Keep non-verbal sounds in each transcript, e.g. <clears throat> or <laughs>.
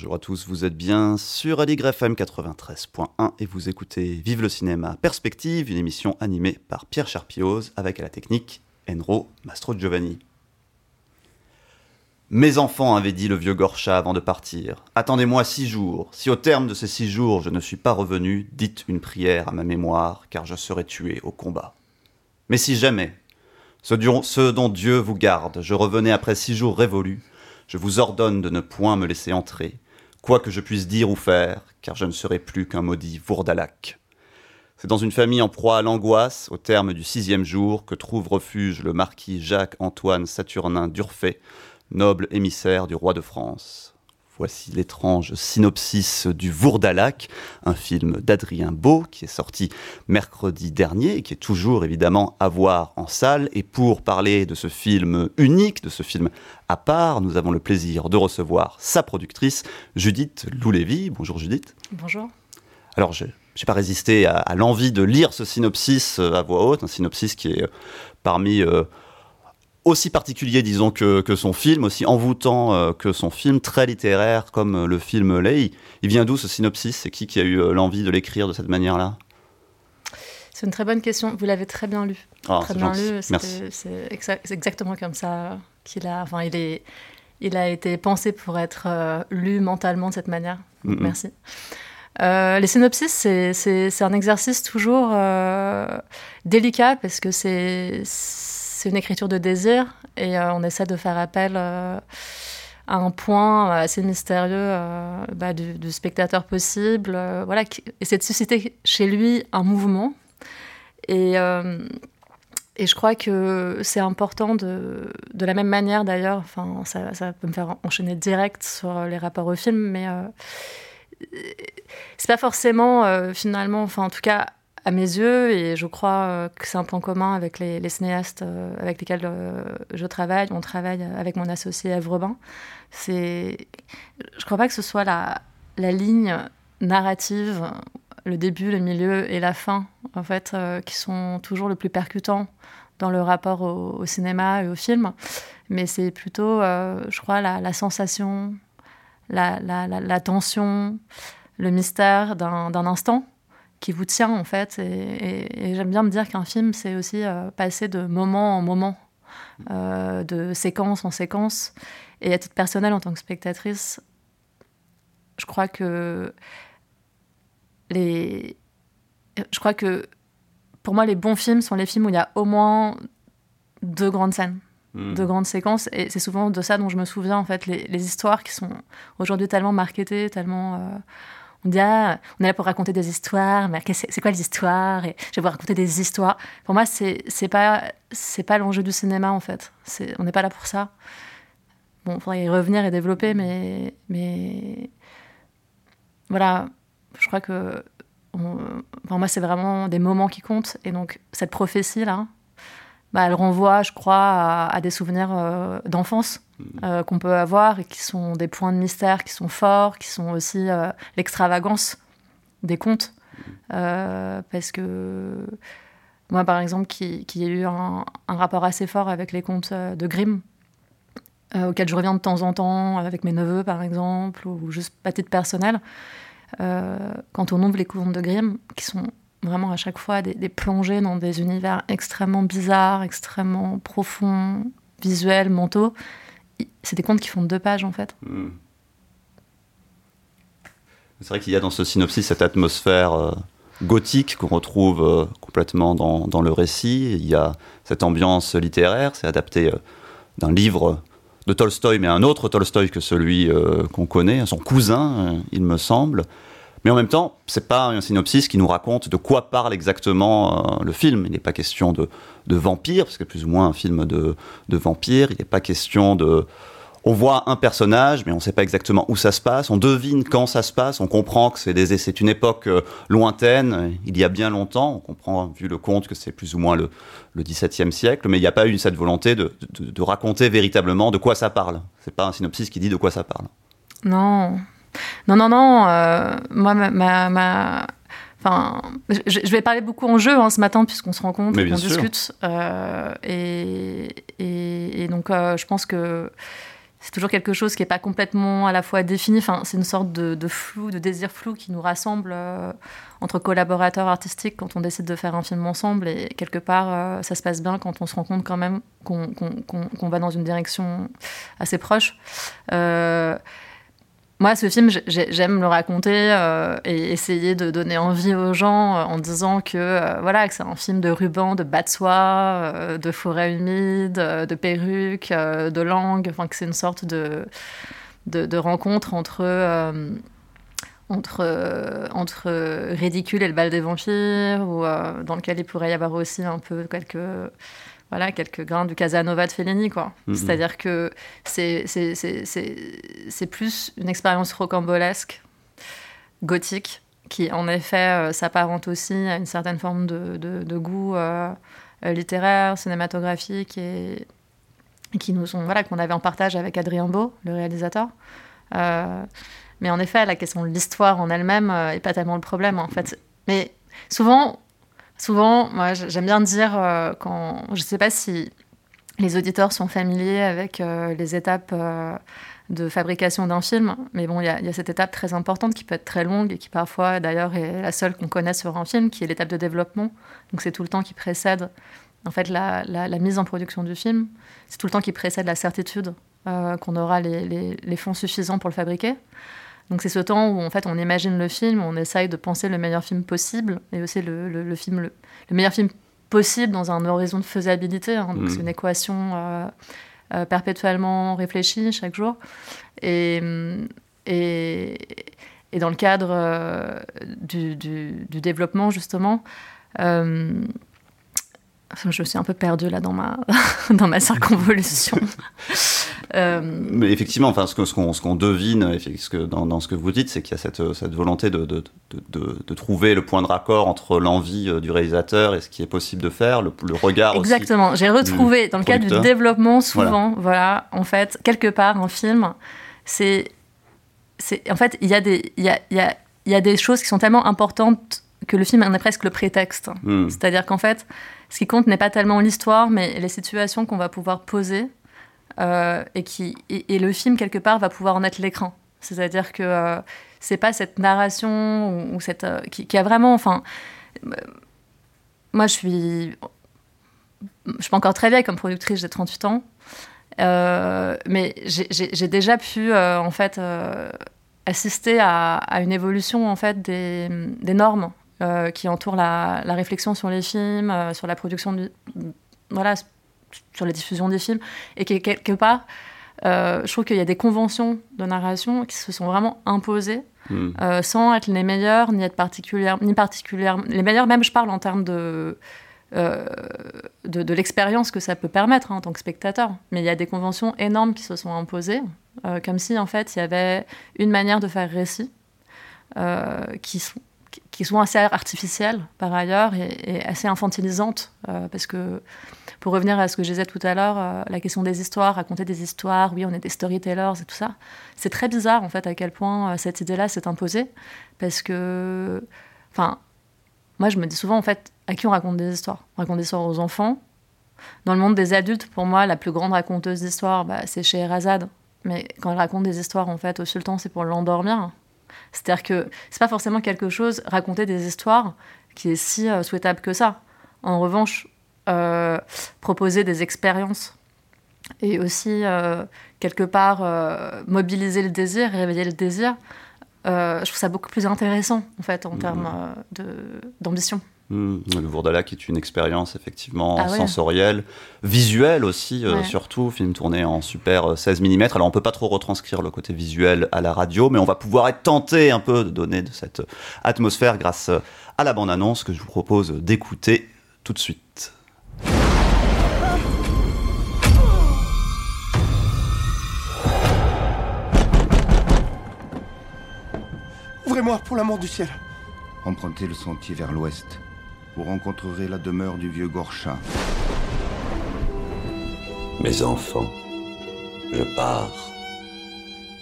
Bonjour à tous, vous êtes bien sur Aligre FM 93.1 et vous écoutez Vive le cinéma Perspective, une émission animée par Pierre Charpioz avec à la technique Enro Mastro Giovanni. Mes enfants, avait dit le vieux Gorcha avant de partir, attendez-moi six jours. Si au terme de ces six jours je ne suis pas revenu, dites une prière à ma mémoire, car je serai tué au combat. Mais si jamais, ce, ce dont Dieu vous garde, je revenais après six jours révolus, je vous ordonne de ne point me laisser entrer, quoi que je puisse dire ou faire, car je ne serai plus qu'un maudit Vourdalac. C'est dans une famille en proie à l'angoisse, au terme du sixième jour, que trouve refuge le marquis Jacques-Antoine Saturnin d'Urfé, noble émissaire du roi de France. Voici l'étrange synopsis du Vourdalac, un film d'Adrien Beau qui est sorti mercredi dernier et qui est toujours évidemment à voir en salle. Et pour parler de ce film unique, de ce film à part, nous avons le plaisir de recevoir sa productrice, Judith Loulévy. Bonjour Judith. Bonjour. Alors, je n'ai pas résisté à, à l'envie de lire ce synopsis euh, à voix haute, un synopsis qui est euh, parmi... Euh, aussi particulier, disons, que, que, son film, aussi envoûtant euh, que son film, très littéraire comme le film Lay. Il vient d'où ce synopsis? C'est qui qui a eu l'envie de l'écrire de cette manière-là? C'est une très bonne question. Vous l'avez très bien lu. Oh, très bien lu. C'est exa exactement comme ça qu'il a. Enfin, il est. Il a été pensé pour être euh, lu mentalement de cette manière. Mm -hmm. Merci. Euh, les synopsis, c'est un exercice toujours euh, délicat parce que c'est une écriture de désir et euh, on essaie de faire appel à un point assez mystérieux bah, du, spectateur possible, voilà, essaie de susciter chez lui un mouvement. Et, je crois que c'est important de, la même manière d'ailleurs, ça, ça, peut me faire enchaîner direct sur les rapports au film, mais c'est pas forcément finalement, enfin en tout cas à mes yeux, et je crois euh, que c'est un point commun avec les, les cinéastes euh, avec lesquels euh, je travaille, on travaille avec mon associé Ève Robin, c'est... Je crois pas que ce soit la, ligne narrative, le début, le milieu et la fin, en fait, euh, qui sont toujours le plus percutants dans le rapport au, cinéma et au film, mais c'est plutôt, euh, je crois, la sensation, la, la, la, tension, le mystère d'un instant qui vous tient en fait. Et, j'aime bien me dire qu'un film, c'est aussi euh, passer de moment en moment, euh, de séquence en séquence. Et à titre personnel, en tant que spectatrice, je crois que les, je crois que pour moi, les bons films sont les films où il y a au moins deux grandes scènes. Mmh. de grandes séquences. Et c'est souvent de ça dont je me souviens en fait les, histoires qui sont aujourd'hui tellement marketées tellement euh, on dit ah, on est là pour raconter des histoires mais c'est quoi les histoires? Et je vais vous raconter des histoires. Pour moi c'est pas pas l'enjeu du cinéma en fait. On n'est pas là pour ça. Bon il faudrait y revenir et développer mais mais voilà. Je crois que on, pour moi c'est vraiment des moments qui comptent. Et donc cette prophétie là bah, elle renvoie, je crois, à, à des souvenirs euh, d'enfance mmh. euh, qu'on peut avoir et qui sont des points de mystère qui sont forts, qui sont aussi euh, l'extravagance des contes. Euh, parce que moi, par exemple, qui, qui ai eu un, un, rapport assez fort avec les contes de Grimm, auxquels je reviens de temps en temps avec mes neveux, par exemple, ou juste à titre personnel, quand on ouvre les contes de Grimm, qui sont vraiment à chaque fois des, plongées dans des univers extrêmement bizarres, extrêmement profonds, visuels, mentaux. C'est des contes qui font deux pages en fait. Mmh. C'est vrai qu'il y a dans ce synopsis cette atmosphère euh, gothique qu'on retrouve euh, complètement dans, dans, le récit. Il y a cette ambiance littéraire, c'est adapté euh, d'un livre de Tolstoï, mais un autre Tolstoï que celui qu'on connaît, son cousin, il me semble. Mais en même temps, c'est pas un synopsis qui nous raconte de quoi parle exactement euh, le film. Il n'est pas question de, de vampires, parce que plus ou moins un film de, de vampires. Il n'est pas question de, on voit un personnage, mais on ne sait pas exactement où ça se passe. On devine quand ça se passe. On comprend que c'est, une époque euh, lointaine, il y a bien longtemps. On comprend, vu le conte, que c'est plus ou moins le, le XVIIe siècle. Mais il n'y a pas eu cette volonté de, de, raconter véritablement de quoi ça parle. C'est pas un synopsis qui dit de quoi ça parle. Non. Non, non, non. Euh, moi, ma, ma, Enfin, je, vais parler beaucoup en jeu hein, ce matin puisqu'on se rencontre, qu'on discute. Euh, et, et, donc, je pense que c'est toujours quelque chose qui n'est pas complètement à la fois défini. Enfin, c'est une sorte de, flou, de désir flou qui nous rassemble euh, entre collaborateurs artistiques quand on décide de faire un film ensemble. Et quelque part, euh, ça se passe bien quand on se rend compte quand même qu'on va dans une direction assez proche. Moi, ce film, j'aime le raconter euh, et essayer de donner envie aux gens euh, en disant que euh, voilà que c'est un film de ruban, de bas de soie, de forêt humide, de perruques, de langue, enfin que c'est une sorte de, de, rencontre entre entre, entre ridicule et le bal des vampires, ou dans lequel il pourrait y avoir aussi un peu quelques voilà, quelques grains du Casanova de Fellini, quoi. Mm-hmm. C'est-à-dire que c'est, plus une expérience rocambolesque, gothique, qui en effet euh, s'apparente aussi à une certaine forme de, de, goût euh, euh, littéraire, cinématographique, et, qui nous sont, voilà, qu'on avait en partage avec Adrien Beau, le réalisateur. mais en effet, la question de l'histoire en elle-même n'est pas tellement le problème, en fait. Mais souvent, Souvent, moi, j'aime bien dire euh, quand. Je ne sais pas si les auditeurs sont familiers avec euh, les étapes euh, de fabrication d'un film, mais bon, il y, a cette étape très importante qui peut être très longue et qui parfois, d'ailleurs, est la seule qu'on connaisse sur un film, qui est l'étape de développement. Donc, c'est tout le temps qui précède, en fait, la, mise en production du film. C'est tout le temps qui précède la certitude qu'on aura les fonds suffisants pour le fabriquer. Donc c'est ce temps où en fait on imagine le film, on essaye de penser le meilleur film possible et aussi le, le, film le, meilleur film possible dans un horizon de faisabilité. Hein. donc c'est mm. une équation euh, euh, perpétuellement réfléchie chaque jour. Et, et, et dans le cadre euh, du, du, du, développement justement, je suis un peu perdue là dans ma, <laughs> dans ma circonvolution. <laughs> Euh, Mais effectivement, enfin, ce qu'on ce qu'on devine ce que, dans, dans, ce que vous dites, c'est qu'il y a cette, cette volonté de, de, de, de, trouver le point de raccord entre l'envie euh, du réalisateur et ce qui est possible de faire, le, le regard Exactement. J'ai retrouvé, dans le cadre du développement, souvent, voilà. en fait, quelque part, un film, c'est. En fait, il y, a des, y, a, y, a, y a des choses qui sont tellement importantes que le film en est presque le prétexte. Hmm. C'est-à-dire qu'en fait, ce qui compte n'est pas tellement l'histoire, mais les situations qu'on va pouvoir poser euh, et, qui, et, le film, quelque part, va pouvoir en être l'écran. C'est-à-dire que euh, c'est pas cette narration ou, cette, euh, qui, a vraiment. Enfin, moi, je suis. Je suis pas encore très vieille comme productrice, j'ai 38 ans. mais j'ai déjà pu, en fait, assister à, à, une évolution, en fait, des, des normes euh, qui entoure la, réflexion sur les films, euh, sur la production, voilà, sur la diffusion des films, et qui quelque part, euh, je trouve qu'il y a des conventions de narration qui se sont vraiment imposées, hmm. sans être les meilleures, ni être particulières, ni particulières, les meilleures même, je parle en termes de de, l'expérience que ça peut permettre hein, en tant que spectateur. Mais il y a des conventions énormes qui se sont imposées, comme si en fait il y avait une manière de faire récit qui, sont, qui sont assez artificielles par ailleurs et, assez infantilisantes. Euh, parce que, pour revenir à ce que je disais tout à l'heure, euh, la question des histoires, raconter des histoires, oui, on est des storytellers et tout ça, c'est très bizarre en fait à quel point euh, cette idée-là s'est imposée. Parce que, enfin, moi je me dis souvent en fait, à qui on raconte des histoires? On raconte des histoires aux enfants. Dans le monde des adultes, pour moi, la plus grande raconteuse d'histoires, bah, c'est Scheherazade. Mais quand elle raconte des histoires en fait au sultan, c'est pour l'endormir. C'est-à-dire que c'est pas forcément quelque chose, raconter des histoires, qui est si euh, souhaitable que ça. En revanche, euh, proposer des expériences et aussi, euh, quelque part, mobiliser le désir, réveiller le désir, je trouve ça beaucoup plus intéressant, en fait, en mmh. termes d'ambition. Hmm. Le Vourdalac est une expérience effectivement ah sensorielle, visuelle aussi, euh, surtout, film tourné en super euh, 16 mm. Alors on peut pas trop retranscrire le côté visuel à la radio, mais on va pouvoir être tenté un peu de donner de cette euh, atmosphère grâce à la bande-annonce que je vous propose d'écouter tout de suite. Ouvrez-moi pour l'amour du ciel. Empruntez le sentier vers l'ouest. Vous rencontrerez la demeure du vieux Gorcha. Mes enfants, je pars.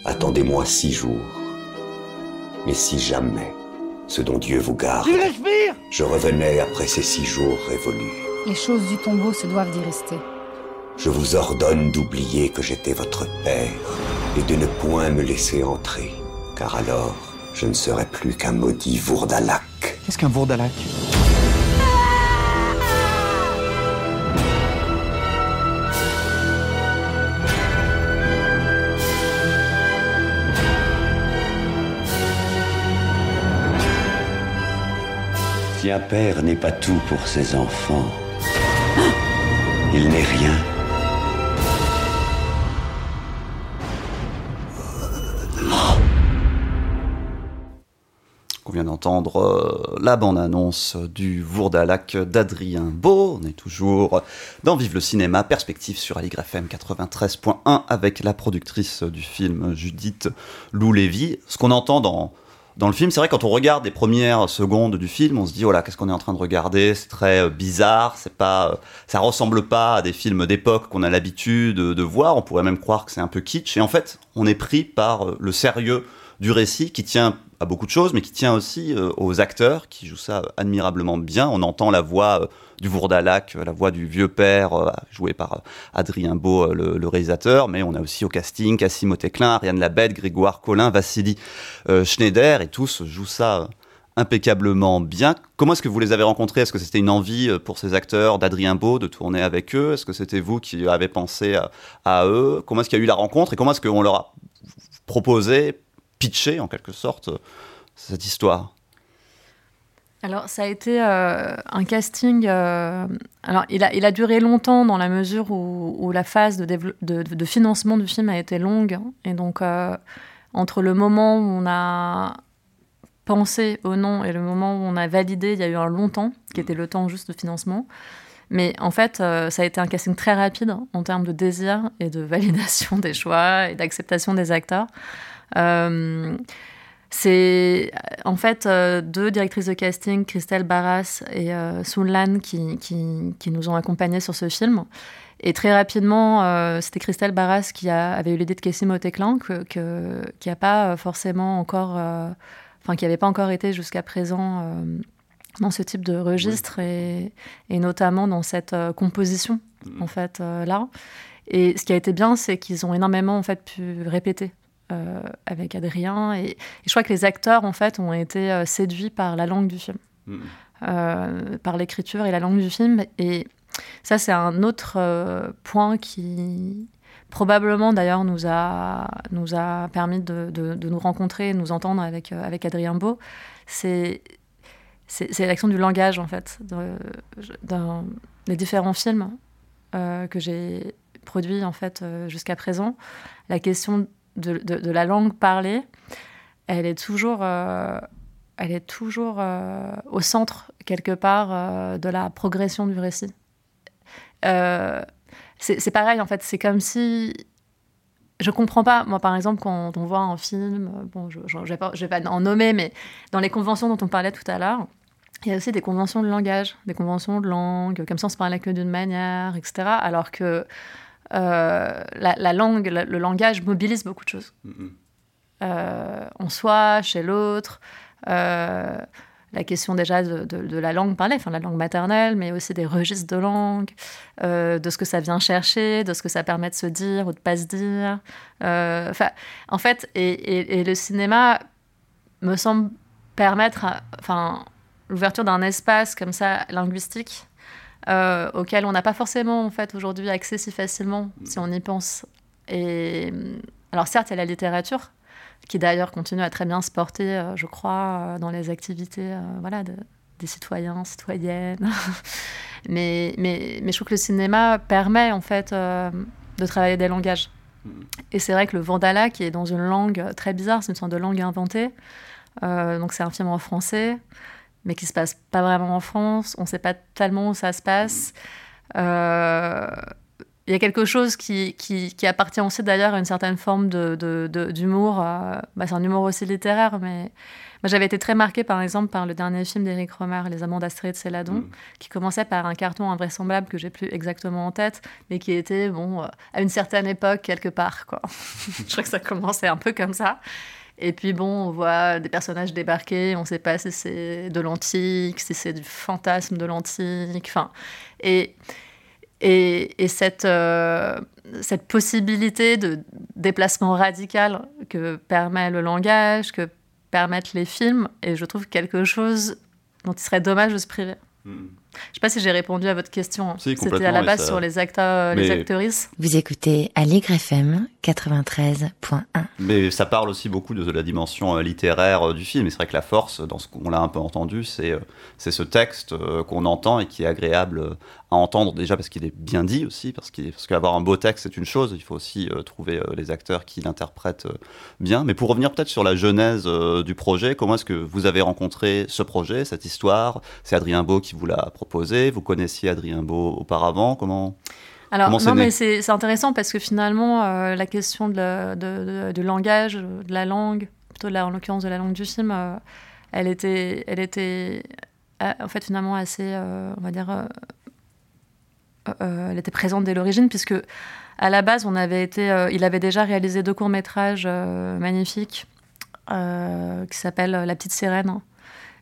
Attendez-moi six jours. Mais si jamais, ce dont Dieu vous garde, je revenais après ces six jours révolus. Les choses du tombeau se doivent d'y rester. Je vous ordonne d'oublier que j'étais votre père et de ne point me laisser entrer, car alors je ne serai plus qu'un maudit Vourdalak. Qu'est-ce qu'un Vourdalak? Un père n'est pas tout pour ses enfants, il n'est rien. On vient d'entendre euh, la bande-annonce du Vourdalac d'Adrien Beau. On est toujours dans Vive le cinéma, perspective sur Aligre FM 93.1 avec la productrice du film Judith Lou Lévy. Ce qu'on entend dans, dans le film, c'est vrai quand on regarde les premières secondes du film, on se dit voilà, qu'est-ce qu'on est en train de regarder? C'est très euh, bizarre, c'est pas, euh, ça ressemble pas à des films d'époque qu'on a l'habitude de, de voir. On pourrait même croire que c'est un peu kitsch. Et en fait, on est pris par euh, le sérieux du récit qui tient à beaucoup de choses, mais qui tient aussi euh, aux acteurs qui jouent ça admirablement bien. On entend la voix euh, du Vourdalac, euh, la voix du vieux père, euh, joué par Adrien Beau, le, réalisateur, mais on a aussi au casting Cassim Otéclin, Ariane Labette, Grégoire Collin, Vassili Schneider, et tous jouent ça impeccablement bien. Comment est-ce que vous les avez rencontrés? Est-ce que c'était une envie pour ces acteurs d'Adrien Beau de tourner avec eux? Est-ce que c'était vous qui avez pensé à, à eux? Comment est-ce qu'il y a eu la rencontre? Et comment est-ce qu'on leur a proposé, pitché en quelque sorte, cette histoire Alors, ça a été euh, un casting. euh, alors, il a, il a duré longtemps dans la mesure où, où la phase de, financement du film a été longue. Et donc, euh, entre le moment où on a pensé au nom et le moment où on a validé, il y a eu un long temps, qui était le temps juste de financement. Mais en fait, ça a été un casting très rapide hein, en termes de désir et de validation <laughs> des choix et d'acceptation des acteurs. Euh, c'est en fait euh, deux directrices de casting, Christelle Barras et euh, Sounlan, qui, qui, qui nous ont accompagnés sur ce film. Et très rapidement, euh, c'était Christelle Barras qui a, avait eu l'idée de Kessim que, que, qui n'a pas euh, forcément encore, euh, enfin qui n'avait pas encore été jusqu'à présent euh, dans ce type de registre et, et notamment dans cette euh, composition en fait euh, là. Et ce qui a été bien, c'est qu'ils ont énormément en fait pu répéter euh, avec Adrien. Et, et je crois que les acteurs, en fait, ont été euh, séduits par la langue du film, euh, par l'écriture et la langue du film. Et ça, c'est un autre point qui probablement d'ailleurs nous a, nous a permis de, de- de nous rencontrer de nous entendre avec, avec Adrien Beau. C'est l'action du langage, en fait, dans les différents films que j'ai produits, en fait, jusqu'à présent. La question de, la langue parlée, elle est toujours, euh, elle est toujours euh, au centre, quelque part, euh, de la progression du récit. C'est pareil, en fait, c'est comme si... Je comprends pas, moi par exemple, quand on voit un film, bon, je ne vais, pas- je vais pas en nommer, mais dans les conventions dont on parlait tout à l'heure, il y a aussi des conventions de langage, des conventions de langue, comme ça on se parlait que d'une manière, etc. Alors que euh, la, la langue, la- le langage mobilise beaucoup de choses. Euh, en soi, chez l'autre. euh, la question déjà de, de- de la langue parlée, enfin la langue maternelle, mais aussi des registres de langue, de ce que ça vient chercher, de ce que ça permet de se dire ou de pas se dire. En fait, et, et- et le cinéma me semble permettre, enfin, l'ouverture d'un espace comme ça linguistique euh, auquel on n'a pas forcément en fait aujourd'hui accès si facilement si on y pense. Et alors certes, il y a la littérature qui d'ailleurs continue à très bien se porter, euh, je crois, euh, dans les activités euh, voilà, de- des citoyens, citoyennes. <laughs> mais, mais, mais je trouve que le cinéma permet en fait de travailler des langages. Et c'est vrai que le Vandala, qui est dans une langue très bizarre, c'est une sorte de langue inventée. Donc c'est un film en français, mais qui se passe pas vraiment en France. On ne sait pas tellement où ça se passe. Euh, il y a quelque chose qui, qui, qui appartient aussi d'ailleurs à une certaine forme d'humour. De, de, euh, bah, c'est un humour aussi littéraire, mais j'avais été très marquée par exemple par le dernier film d'Éric Romer, Les Amants d'Astrid Céladon, mm. qui commençait par un carton invraisemblable que j'ai plus exactement en tête, mais qui était bon euh, à une certaine époque quelque part. Quoi. <laughs> Je crois que ça commençait un peu comme ça. Et puis bon, on voit des personnages débarquer, on ne sait pas si c'est de l'antique, si c'est du fantasme de l'antique. Enfin, et et, cette, euh, cette possibilité de déplacement radical que permet le langage, que permettent les films, et je trouve quelque chose dont il serait dommage de se priver. Hmm. Je ne sais pas si j'ai répondu à votre question. C'était à la base sur les acteurs, les actrices. Vous écoutez Allegre FM 93.1. Mais ça parle aussi beaucoup de, la dimension euh, littéraire euh, du film. Et c'est vrai que la force, dans ce qu'on l'a un peu entendu, c'est euh, c'est ce texte qu'on entend et qui est agréable à entendre déjà parce qu'il est bien dit aussi, parce qu'avoir un beau texte c'est une chose, il faut aussi trouver les acteurs qui l'interprètent bien. Mais pour revenir peut-être sur la genèse du projet, comment est-ce que vous avez rencontré ce projet, cette histoire? C'est Adrien Beau qui vous l'a proposé Vous connaissiez Adrien Beau auparavant Comment alors, non, mais c'est intéressant parce que finalement, euh, la question de, du langage, de la langue, plutôt là, en l'occurrence de la langue du film, euh, elle était, elle était euh, en fait finalement assez, on va dire, elle était présente dès l'origine puisque à la base, on avait été, il avait déjà réalisé deux courts métrages magnifiques qui s'appellent La petite sirène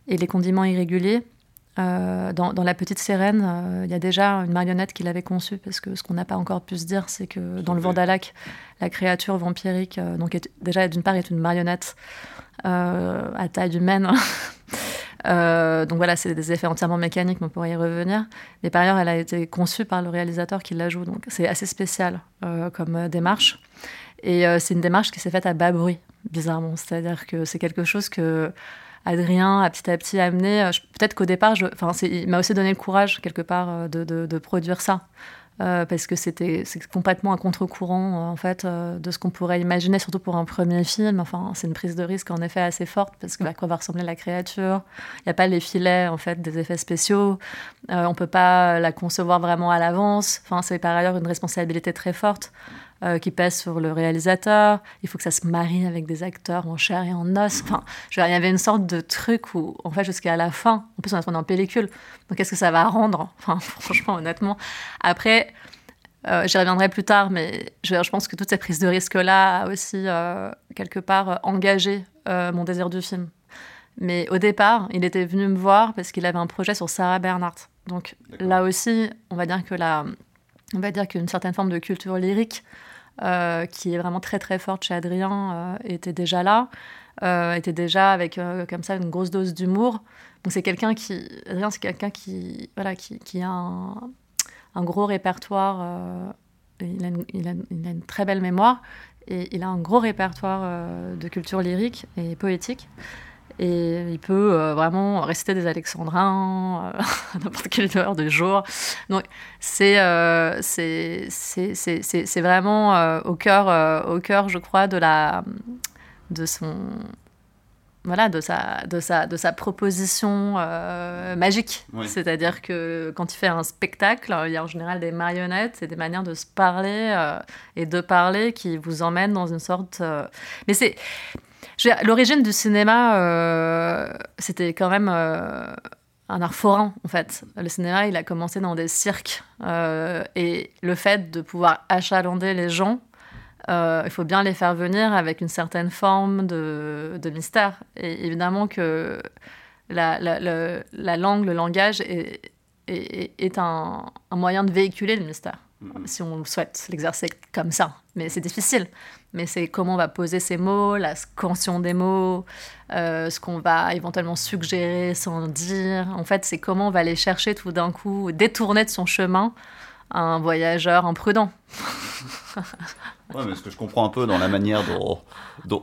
et Les condiments irréguliers. Euh, dans, La Petite Sirène, euh, il y a déjà une marionnette qu'il avait conçue, parce que ce qu'on n'a pas encore pu se dire, c'est que dans le Vandalac, la créature vampirique, euh, donc déjà d'une part est une marionnette à taille humaine. <laughs> donc voilà, c'est des effets entièrement mécaniques, mais on pourrait y revenir. Mais par ailleurs, elle a été conçue par le réalisateur qui la joue, donc c'est assez spécial comme démarche. Et c'est une démarche qui s'est faite à bas bruit, bizarrement. C'est-à-dire que c'est quelque chose que Adrien a petit à petit amené. Euh, peut-être qu'au départ, je, il m'a aussi donné le courage, quelque part, euh, de, de, produire ça. Euh, parce que c'était complètement un contre-courant en fait de ce qu'on pourrait imaginer, surtout pour un premier film. Enfin, c'est une prise de risque en effet assez forte parce que à quoi va ressembler la créature? Il n'y a pas les filets en fait des effets spéciaux. On on peut pas la concevoir vraiment à l'avance. Enfin, c'est par ailleurs une responsabilité très forte. Euh, qui pèse sur le réalisateur. Il faut que ça se marie avec des acteurs en chair et en os. Enfin, je il y avait une sorte de truc où, en fait, jusqu'à la fin, en plus, on a tourné en pellicule. Donc, qu'est-ce que ça va rendre? Enfin, <laughs> franchement, honnêtement. Après, euh, j'y reviendrai plus tard, mais je, je, pense que toute cette prise de risque-là a aussi, euh, quelque part, engagé mon désir du film. Mais au départ, il était venu me voir parce qu'il avait un projet sur Sarah Bernhardt. Donc là aussi, on va dire que la, on va dire qu'une certaine forme de culture lyrique qui est vraiment très très forte chez Adrien, euh, était déjà là, euh, était déjà avec comme ça une grosse dose d'humour. Donc c'est quelqu'un qui, Adrien c'est quelqu'un qui, voilà, qui, qui a un, un, gros répertoire, il a, il, a, il, a une, très belle mémoire et il a un gros répertoire de culture lyrique et poétique. Et il peut euh, vraiment réciter des alexandrins euh, à <laughs> n'importe quelle heure du jour. Donc c'est euh, c'est vraiment au, cœur, au cœur, je crois, de, la, de son... Voilà, de sa, de sa, de sa proposition magique. C'est-à-dire que quand il fait un spectacle, il y a en général des marionnettes et des manières de se parler et de parler qui vous emmènent dans une sorte... Mais c'est L'origine du cinéma, euh, c'était quand même euh, un art forain, en fait. Le cinéma, il a commencé dans des cirques. Euh, et le fait de pouvoir achalander les gens, il faut bien les faire venir avec une certaine forme de, mystère. Et évidemment que la, langue, le langage est, est, un, un, moyen de véhiculer le mystère, mm-hmm. si on souhaite l'exercer comme ça. Mais c'est difficile mais c'est comment on va poser ces mots, la scansion des mots, euh, ce qu'on va éventuellement suggérer sans dire. En fait, c'est comment on va aller chercher tout d'un coup, détourner de son chemin un voyageur imprudent. ouais, mais ce que je comprends un peu dans la manière dont,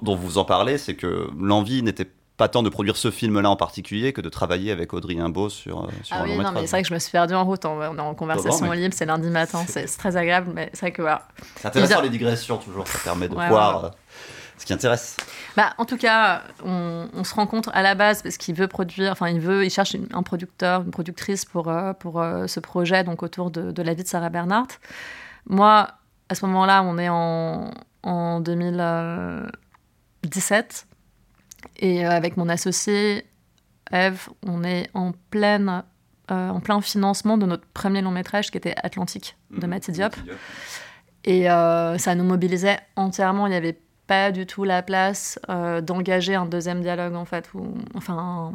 dont vous en parlez, c'est que l'envie n'était pas tant de produire ce film-là en particulier que de travailler avec Audrey Imbeau sur, euh, sur ah un oui, long non, mais c'est vrai que je me suis perdue en route. On, est en conversation libre, c'est lundi matin, c'est très agréable, mais c'est vrai que voilà. C'est intéressant les digressions toujours, ça permet de voir. Euh, ce qui intéresse. Bah, en tout cas, on, se rencontre à la base parce qu'il veut produire, enfin, il veut, il cherche un producteur, une productrice pour, euh, pour ce projet, donc autour de, de la vie de Sarah Bernhardt. moi, à ce moment-là, on est en, en 2017. Et avec mon associé, Eve, on est en, pleine, en plein financement de notre premier long métrage qui était Atlantique de mmh, Diop. Et ça nous mobilisait entièrement. Il n'y avait pas du tout la place d'engager un deuxième dialogue, en fait. Ou, enfin,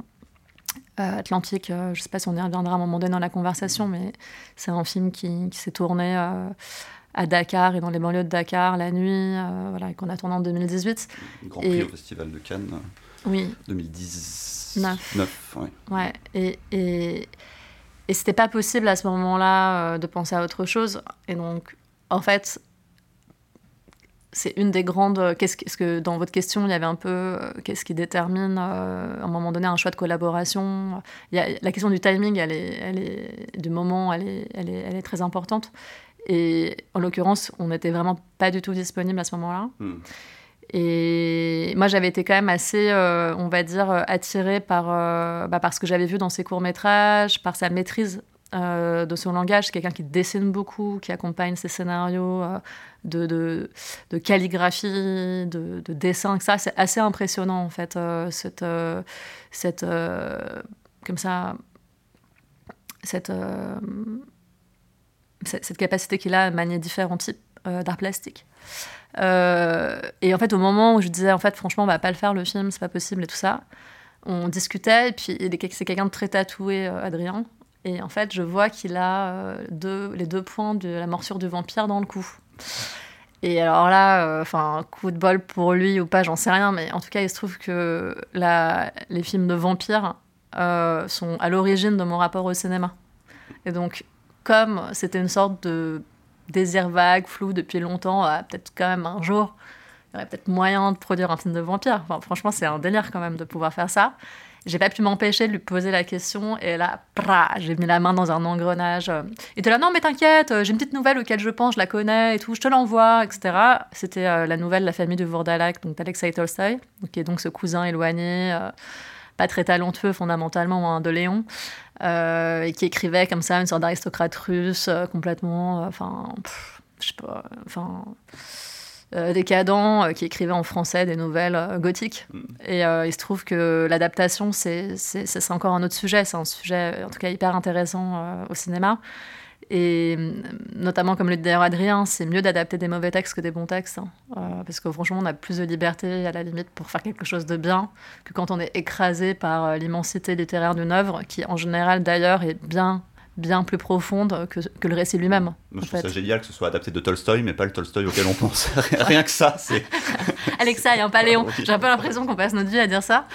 euh, Atlantique, euh, je ne sais pas si on y reviendra à un moment donné dans la conversation, mais c'est un film qui, s'est tourné euh, à Dakar et dans les banlieues de Dakar la nuit, voilà, et qu'on a tourné en 2018. Grand prix au Festival de Cannes. Oui. 2019. ouais. ouais. Et, et, et c'était pas possible à ce moment-là de penser à autre chose. Et donc, en fait, c'est une des grandes. Euh, qu'est-ce que dans votre question, il y avait un peu euh, qu'est-ce qui détermine euh, à un moment donné un choix de collaboration? Il y a, la question du timing, elle est, elle est, du moment, elle est, elle est, elle est très importante. Et en l'occurrence, on n'était vraiment pas du tout disponible à ce moment-là. Hmm. Et moi, j'avais été quand même assez, on va dire, attirée par, bah, par ce que j'avais vu dans ses courts-métrages, par sa maîtrise euh, de son langage. C'est quelqu'un qui dessine beaucoup, qui accompagne ses scénarios euh, de, de, calligraphie, de, de dessin, ça. C'est assez impressionnant, en fait, euh, cette, cette comme ça, cette, cette, capacité qu'il a à manier différents types d'art plastique. et en fait, au moment où je disais, en fait, franchement, on va pas le faire le film, c'est pas possible et tout ça, on discutait, et puis c'est quelqu'un de très tatoué, Adrien, et en fait, je vois qu'il a euh, deux, les deux points de la morsure du vampire dans le cou. Et alors là, euh, enfin, coup de bol pour lui ou pas, j'en sais rien, mais en tout cas, il se trouve que la, les films de vampires euh, sont à l'origine de mon rapport au cinéma. Et donc, comme c'était une sorte de désir vague, flou depuis longtemps, peut-être quand même un jour, il y aurait peut-être moyen de produire un film de vampire. Enfin, franchement, c'est un délire quand même de pouvoir faire ça. J'ai pas pu m'empêcher de lui poser la question et là, j'ai mis la main dans un engrenage. Il était là, non mais t'inquiète, j'ai une petite nouvelle auquel je pense, je la connais et tout, je te l'envoie, etc. C'était euh, la nouvelle La famille de Vourdalak, donc d'Alexei Tolstoy, qui est donc ce cousin éloigné, euh, pas très talentueux fondamentalement, hein, de Léon, euh, et qui écrivait comme ça une sorte d'aristocrate russe, complètement, enfin, je sais pas, enfin euh, décadent euh, qui écrivait en français des nouvelles euh, gothiques. Mm. Et il se trouve que l'adaptation, c'est encore un autre sujet. C'est un sujet, en tout cas, hyper intéressant au cinéma. Et notamment, comme le dit d'ailleurs Adrien, c'est mieux d'adapter des mauvais textes que des bons textes. Hein. parce que franchement, on a plus de liberté à la limite pour faire quelque chose de bien que quand on est écrasé par l'immensité littéraire d'une œuvre, qui en général d'ailleurs est bien bien plus profonde que, que le récit lui-même. je trouve ça génial que ce soit adapté de Tolstoï, mais pas le Tolstoï auquel on pense. <laughs> Rien que ça, c'est. Alexa, il a pas Léon. J'ai un peu l'impression qu'on passe notre vie à dire ça.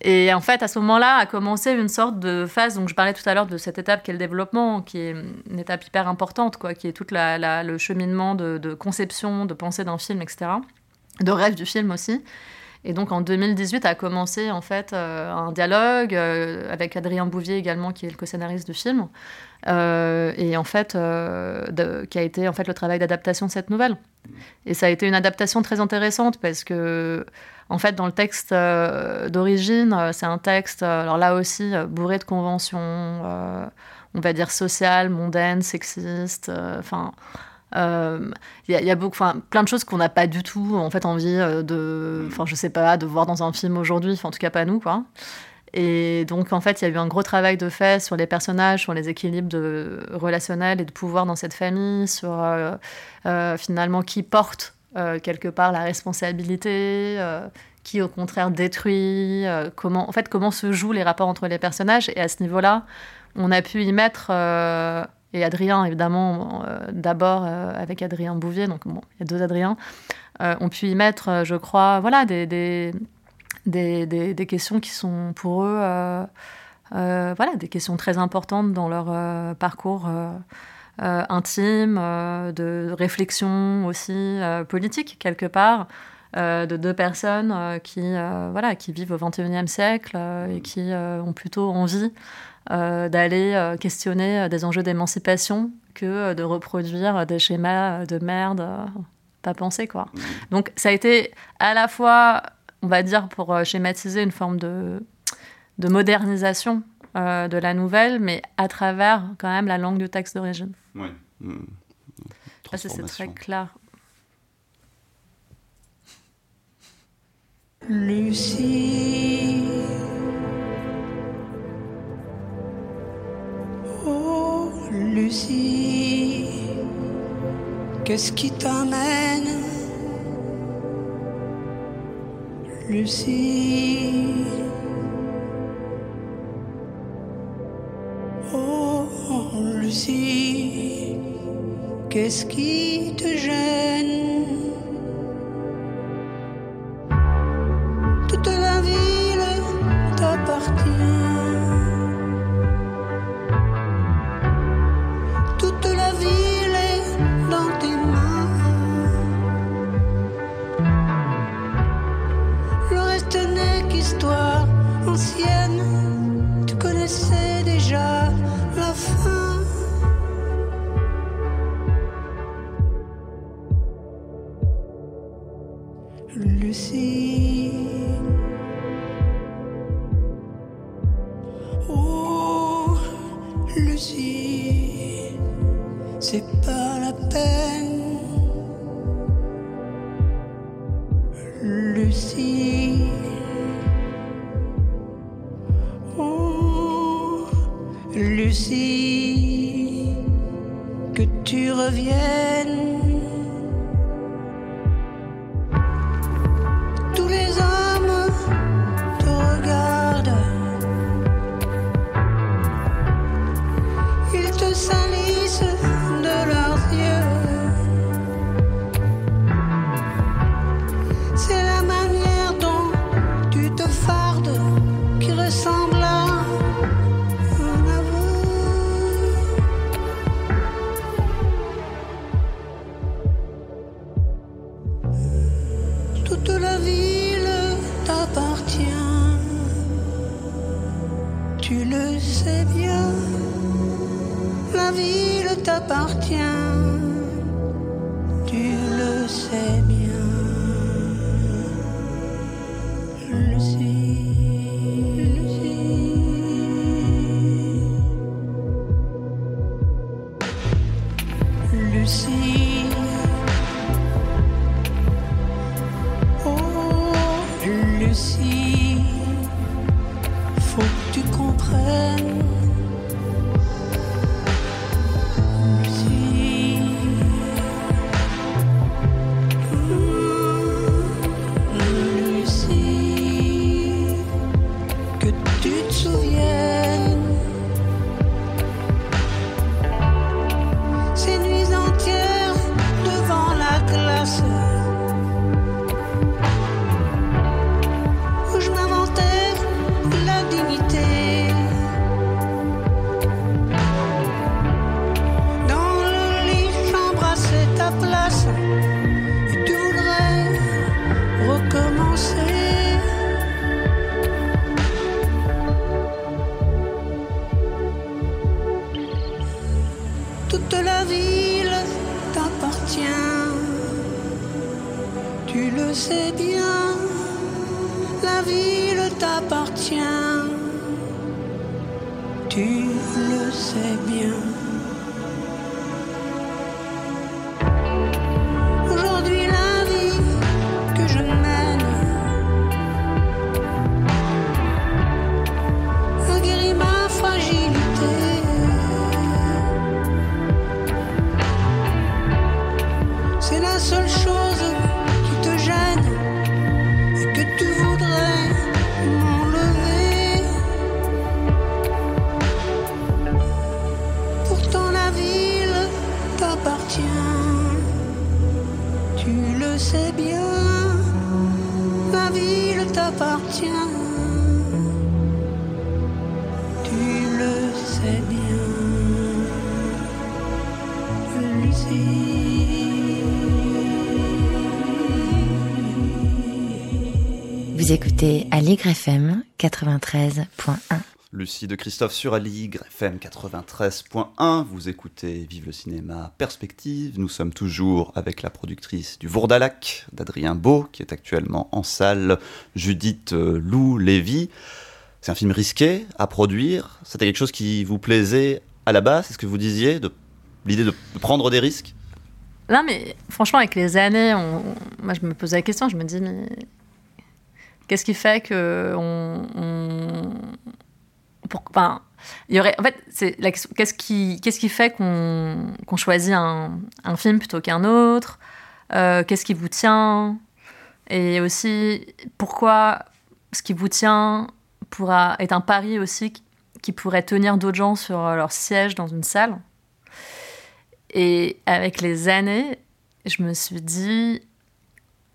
Et en fait, à ce moment-là, a commencé une sorte de phase, donc je parlais tout à l'heure de cette étape qui est le développement, qui est une étape hyper importante, quoi, qui est tout la, le cheminement de, de conception, de pensée d'un film, etc. De rêve du film aussi. Et donc en 2018 a commencé en fait euh, un dialogue euh, avec Adrien Bouvier également, qui est le co-scénariste du film, euh, et en fait qui a été en fait le travail d'adaptation de cette nouvelle. Et ça a été une adaptation très intéressante parce que en fait dans le texte d'origine, c'est un texte alors là aussi bourré de conventions, on va dire sociales, mondaines, sexistes, enfin. Il euh, y, a, beaucoup, plein de choses qu'on n'a pas du tout en fait envie euh, de, enfin je sais pas, de voir dans un film aujourd'hui. en tout cas pas nous quoi. Et donc en fait il y a eu un gros travail de fait sur les personnages, sur les équilibres de, relationnels et de pouvoir dans cette famille, sur euh, finalement qui porte quelque part la responsabilité qui au contraire détruit, comment, en fait, comment se jouent les rapports entre les personnages. Et à ce niveau-là, on a pu y mettre et Adrien, évidemment, euh, d'abord euh, avec Adrien Bouvier, donc bon, il y a deux Adriens, euh, ont pu y mettre, je crois, voilà, des, des, des, des, questions qui sont pour eux, voilà, des questions très importantes dans leur parcours intime, de réflexion aussi politique, quelque part. de deux personnes qui, voilà, qui vivent au XXIe siècle et qui ont plutôt envie euh, d'aller euh, questionner euh, des enjeux d'émancipation que de reproduire des schémas de merde pas pensés quoi. Mmh. Donc ça a été à la fois, on va dire pour schématiser une forme de, de modernisation de la nouvelle, mais à travers quand même la langue du texte d'origine. Oui. Mmh. c'est très clair. Lucie. Lucie. Qu'est-ce qui t'amène Lucie. Oh, Lucie, qu'est-ce qui te gêne? Oh, Lucie, c'est pas la peine. Lucie. Oh, Lucie, que tu reviennes. t'appartient. Écoutez Aligre FM 93.1. Lucie de Christophe sur Aligre FM 93.1. Vous écoutez Vive le cinéma Perspective. Nous sommes toujours avec la productrice du Vourdalac, d'Adrien Beau, qui est actuellement en salle, Judith euh, Lou Lévy. C'est un film risqué à produire. C'était quelque chose qui vous plaisait à la base C'est ce que vous disiez, de l'idée de prendre des risques? Non, mais franchement, avec les années, on, moi, je me posais la question, je me dis, mais qu'est-ce qui fait que on, pour, enfin, il y aurait, en fait, c'est qu'est-ce qui, qu'est-ce qui fait qu'on qu'on choisit un, un, film plutôt qu'un autre? Euh, Qu'est-ce qui vous tient? Et aussi, pourquoi ce qui vous tient pourra être un pari aussi qui pourrait tenir d'autres gens sur leur siège dans une salle? Et avec les années, je me suis dit,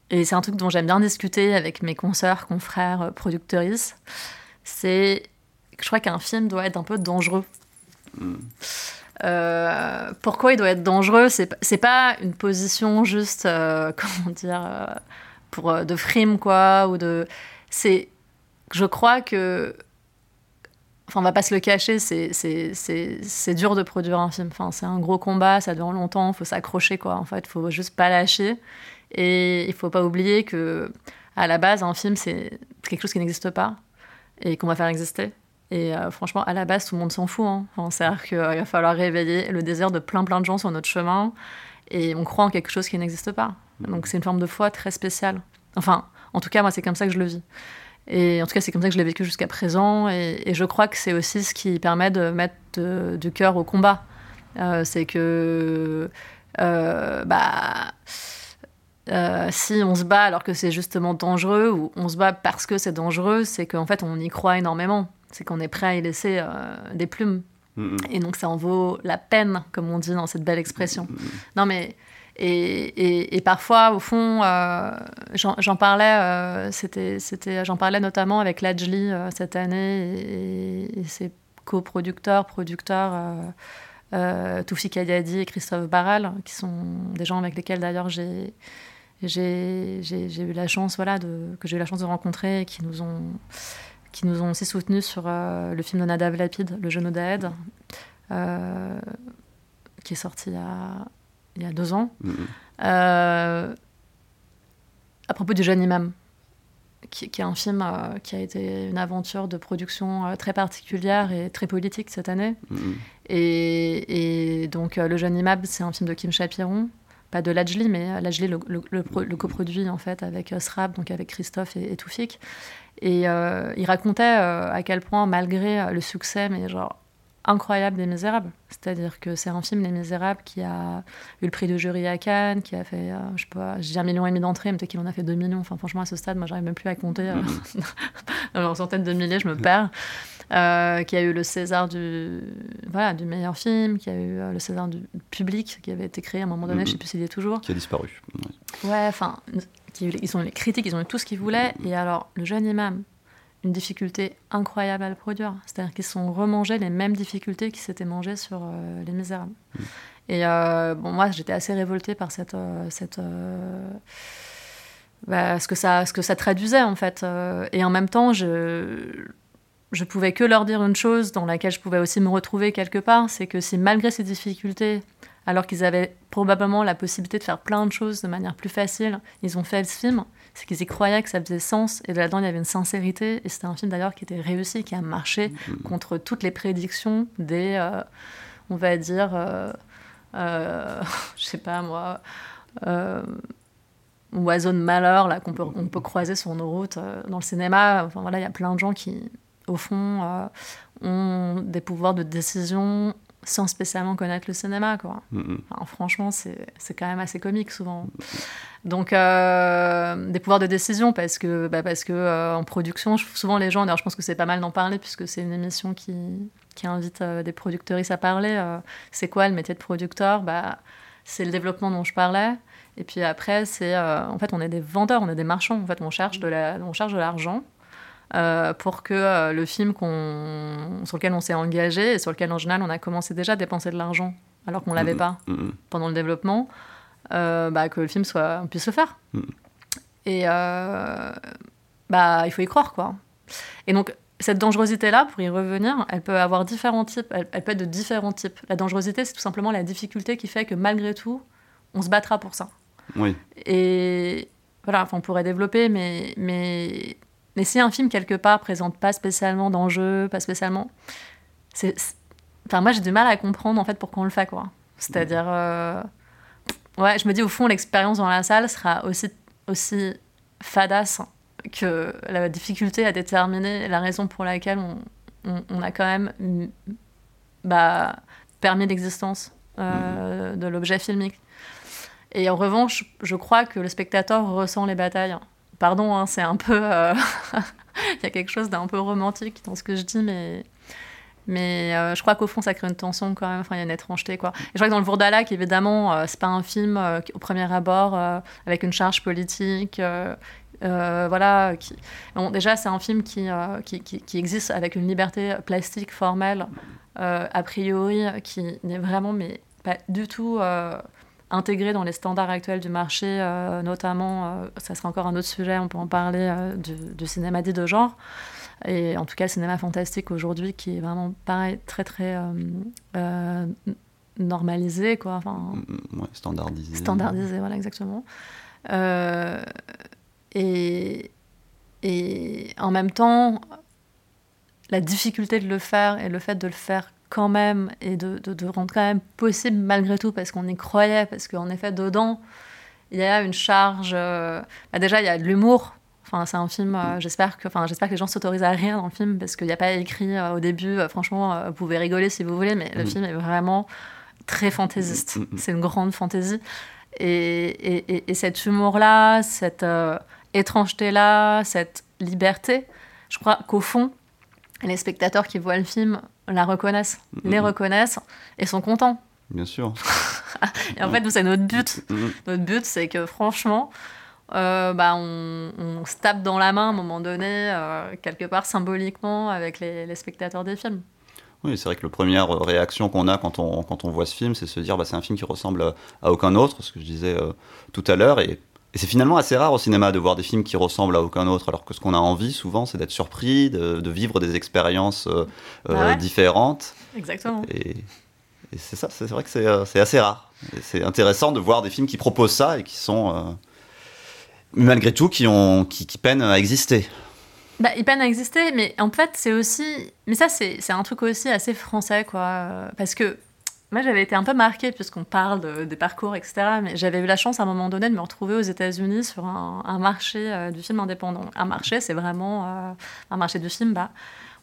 et c'est un truc dont j'aime bien discuter avec mes consoeurs, confrères, productrices, c'est que je crois qu'un film doit être un peu dangereux. Euh, pourquoi il doit être dangereux? C'est pas une position juste, euh, <laughs> comment dire, euh, pour de frime quoi, ou de. C'est, je crois que, enfin, on va pas se le cacher, c'est dur de produire un film. Enfin, c'est un gros combat, ça dure longtemps, il faut s'accrocher quoi. En fait, il faut juste pas lâcher, et il faut pas oublier que à la base, un film c'est quelque chose qui n'existe pas et qu'on va faire exister. Et euh, franchement, à la base, tout le monde s'en fout. Hein. C'est-à-dire qu'il va falloir réveiller le désir de plein plein de gens sur notre chemin. Et on croit en quelque chose qui n'existe pas. Mm. Donc c'est une forme de foi très spéciale. Enfin, en tout cas, moi, c'est comme ça que je le vis. Et en tout cas, c'est comme ça que je l'ai vécu jusqu'à présent. Et, je crois que c'est aussi ce qui permet de mettre du cœur au combat. Euh, c'est que, euh, bah, si on se bat alors que c'est justement dangereux, ou on se bat parce que c'est dangereux, c'est qu'en fait, on y croit énormément c'est qu'on est prêt à y laisser euh, des plumes. Et donc ça en vaut la peine, comme on dit dans cette belle expression. Non mais et, et, parfois, au fond, euh, j'en parlais, euh, c'était, j'en parlais notamment avec Lajli cette année et, ses coproducteurs, producteurs, euh, Toufi Kayadi et Christophe Barral, qui sont des gens avec lesquels d'ailleurs j'ai, j'ai, eu la chance, voilà, de, que j'ai eu la chance de rencontrer et qui nous ont qui nous ont aussi soutenus sur euh, le film de Nadav Lapid, Le genou d'Aed, euh, qui est sorti il y a, il y a deux ans. Mm-hmm. Euh, à propos du jeune imam, qui, est un film qui a été une aventure de production très particulière et très politique cette année. Mm-hmm. Et, donc, Le jeune imam, c'est un film de Kim Chapiron, pas de Lajli, mais Lajli le, le, coproduit en fait avec Srab, donc avec Christophe et, et Toufik. Et euh, il racontait euh, à quel point, malgré euh, le succès, mais genre incroyable des Misérables, c'est-à-dire que c'est un film Les Misérables qui a eu le prix de jury à Cannes, qui a fait, je sais pas, j'ai un million et demi d'entrées, mais peut-être qu'il en a fait deux millions. Enfin, franchement, à ce stade, moi, j'arrive même plus à compter. <laughs> en centaines de milliers, je me perds. Qui a eu le César du, voilà, du meilleur film, qui a eu le César du public, qui avait été créé à un moment donné, je sais plus s'il est toujours. Qui a disparu. Ouais, enfin, ils ont les critiques, ils ont eu tout ce qu'ils voulaient. Et alors, le jeune imam, une difficulté incroyable à le produire. C'est-à-dire qu'ils sont remangés les mêmes difficultés qui s'étaient mangées sur euh, Les Misérables. Mm. Et euh, bon, moi, j'étais assez révoltée par cette. Euh, cette bah, ce, que ça, ce que ça traduisait, en fait. et en même temps, je. Je pouvais que leur dire une chose dans laquelle je pouvais aussi me retrouver quelque part, c'est que si malgré ces difficultés, alors qu'ils avaient probablement la possibilité de faire plein de choses de manière plus facile. Ils ont fait ce film, c'est qu'ils y croyaient que ça faisait sens, et là-dedans il y avait une sincérité, et c'était un film d'ailleurs qui était réussi, qui a marché mm-hmm. contre toutes les prédictions des, euh, on va dire, euh, euh, <laughs> je sais pas moi, euh, oiseaux de malheur là qu'on peut, on peut croiser sur nos routes dans le cinéma. Enfin voilà, il y a plein de gens qui, au fond, ont des pouvoirs de décision sans spécialement connaître le cinéma. Quoi. franchement, c'est quand même assez comique souvent. Donc, euh, des pouvoirs de décision, parce que, bah, parce que euh, en production, souvent les gens, d'ailleurs, je pense que c'est pas mal d'en parler, puisque c'est une émission qui, qui invite euh, des producteuristes à parler. c'est quoi le métier de producteur? Bah, C'est le développement dont je parlais. Et puis après, c'est en fait, on est des vendeurs, on est des marchands. En fait, on cherche de l'argent. Euh, pour que euh, le film sur lequel on s'est engagé et sur lequel en général on a commencé déjà à dépenser de l'argent alors qu'on ne l'avait pas pendant le développement, euh, bah, que le film soit, on puisse le faire. Mm-hmm. Et bah, il faut y croire quoi. Et donc cette dangerosité-là, pour y revenir, elle peut avoir différents types, elle, peut être de différents types. La dangerosité, c'est tout simplement la difficulté qui fait que malgré tout, on se battra pour ça. Oui. Et voilà, on pourrait développer, mais, mais mais si un film, quelque part, présente pas spécialement d'enjeux, pas spécialement. Enfin, moi, j'ai du mal à comprendre, en fait, pourquoi on le fait, quoi. C'est-à-dire. Euh, ouais, je me dis au fond, l'expérience dans la salle sera aussi, aussi fadasse que la difficulté à déterminer la raison pour laquelle on, on, on a quand même mm, bah, permis l'existence euh, de l'objet filmique. Et en revanche, je crois que le spectateur ressent les batailles. Pardon, hein, c'est un peu. euh, <laughs> Il y a quelque chose d'un peu romantique dans ce que je dis, mais. Mais euh, je crois qu'au fond, ça crée une tension quand même. Enfin, il y a une étrangeté, quoi. Et je crois que dans le Vourdalak, évidemment, euh, c'est pas un film euh, au premier abord avec une charge politique. voilà. Bon, déjà, c'est un film qui, qui, qui, qui existe avec une liberté plastique formelle, a priori, qui n'est vraiment mais pas du tout intégré dans les standards actuels du marché, euh, notamment, euh, ça sera encore un autre sujet, on peut en parler, euh, du, du cinéma dit de genre. Et en tout cas, le cinéma fantastique aujourd'hui, qui est vraiment, pareil, très, très normalisé, quoi. Enfin, Mm, Ouais, standardisé. standardisé, voilà, exactement. Et, et en même temps, la difficulté de le faire et le fait de le faire quand même et de, de, de rendre quand même possible malgré tout parce qu'on y croyait, parce qu'en effet, dedans, il y a une charge. euh, bah déjà, il y a de l'humour. Enfin, c'est un film, euh, j'espère que, enfin, j'espère que les gens s'autorisent à rire dans le film parce qu'il n'y a pas écrit euh, au début, franchement, vous pouvez rigoler si vous voulez, mais le Mm. film est vraiment très fantaisiste. Mm, mm. C'est une grande fantaisie. Et, et, et, et cet humour-là, cette étrangeté-là, cette liberté, je crois qu'au fond, les spectateurs qui voient le film la reconnaissent, les reconnaissent et sont contents. Bien sûr. <laughs> Et en fait, nous, c'est notre but. Notre but, c'est que franchement, euh, bah, on, on se tape dans la main à un moment donné, euh, quelque part symboliquement, avec les, les spectateurs des films. Oui, c'est vrai que la première réaction qu'on a quand on, quand on voit ce film, c'est se dire bah, c'est un film qui ressemble à, à aucun autre, ce que je disais euh, tout à l'heure. Et, et c'est finalement assez rare au cinéma de voir des films qui ressemblent à aucun autre, alors que ce qu'on a envie souvent, c'est d'être surpris, de, de vivre des expériences euh, euh, Ah ouais différentes. Exactement. Et, et c'est ça, c'est vrai que c'est euh, assez rare. C'est intéressant de voir des films qui proposent ça et qui sont, euh, malgré tout, qui, ont, qui, qui peinent à exister. Bah, ils peinent à exister, mais en fait, c'est aussi. Mais ça, c'est un truc aussi assez français, quoi. Parce que moi, j'avais été un peu marquée, puisqu'on parle de- des parcours, etc. Mais j'avais eu la chance à un moment donné de me retrouver aux États-Unis sur un, un marché euh, du film indépendant. Un marché, c'est vraiment euh, un marché du film. Bah,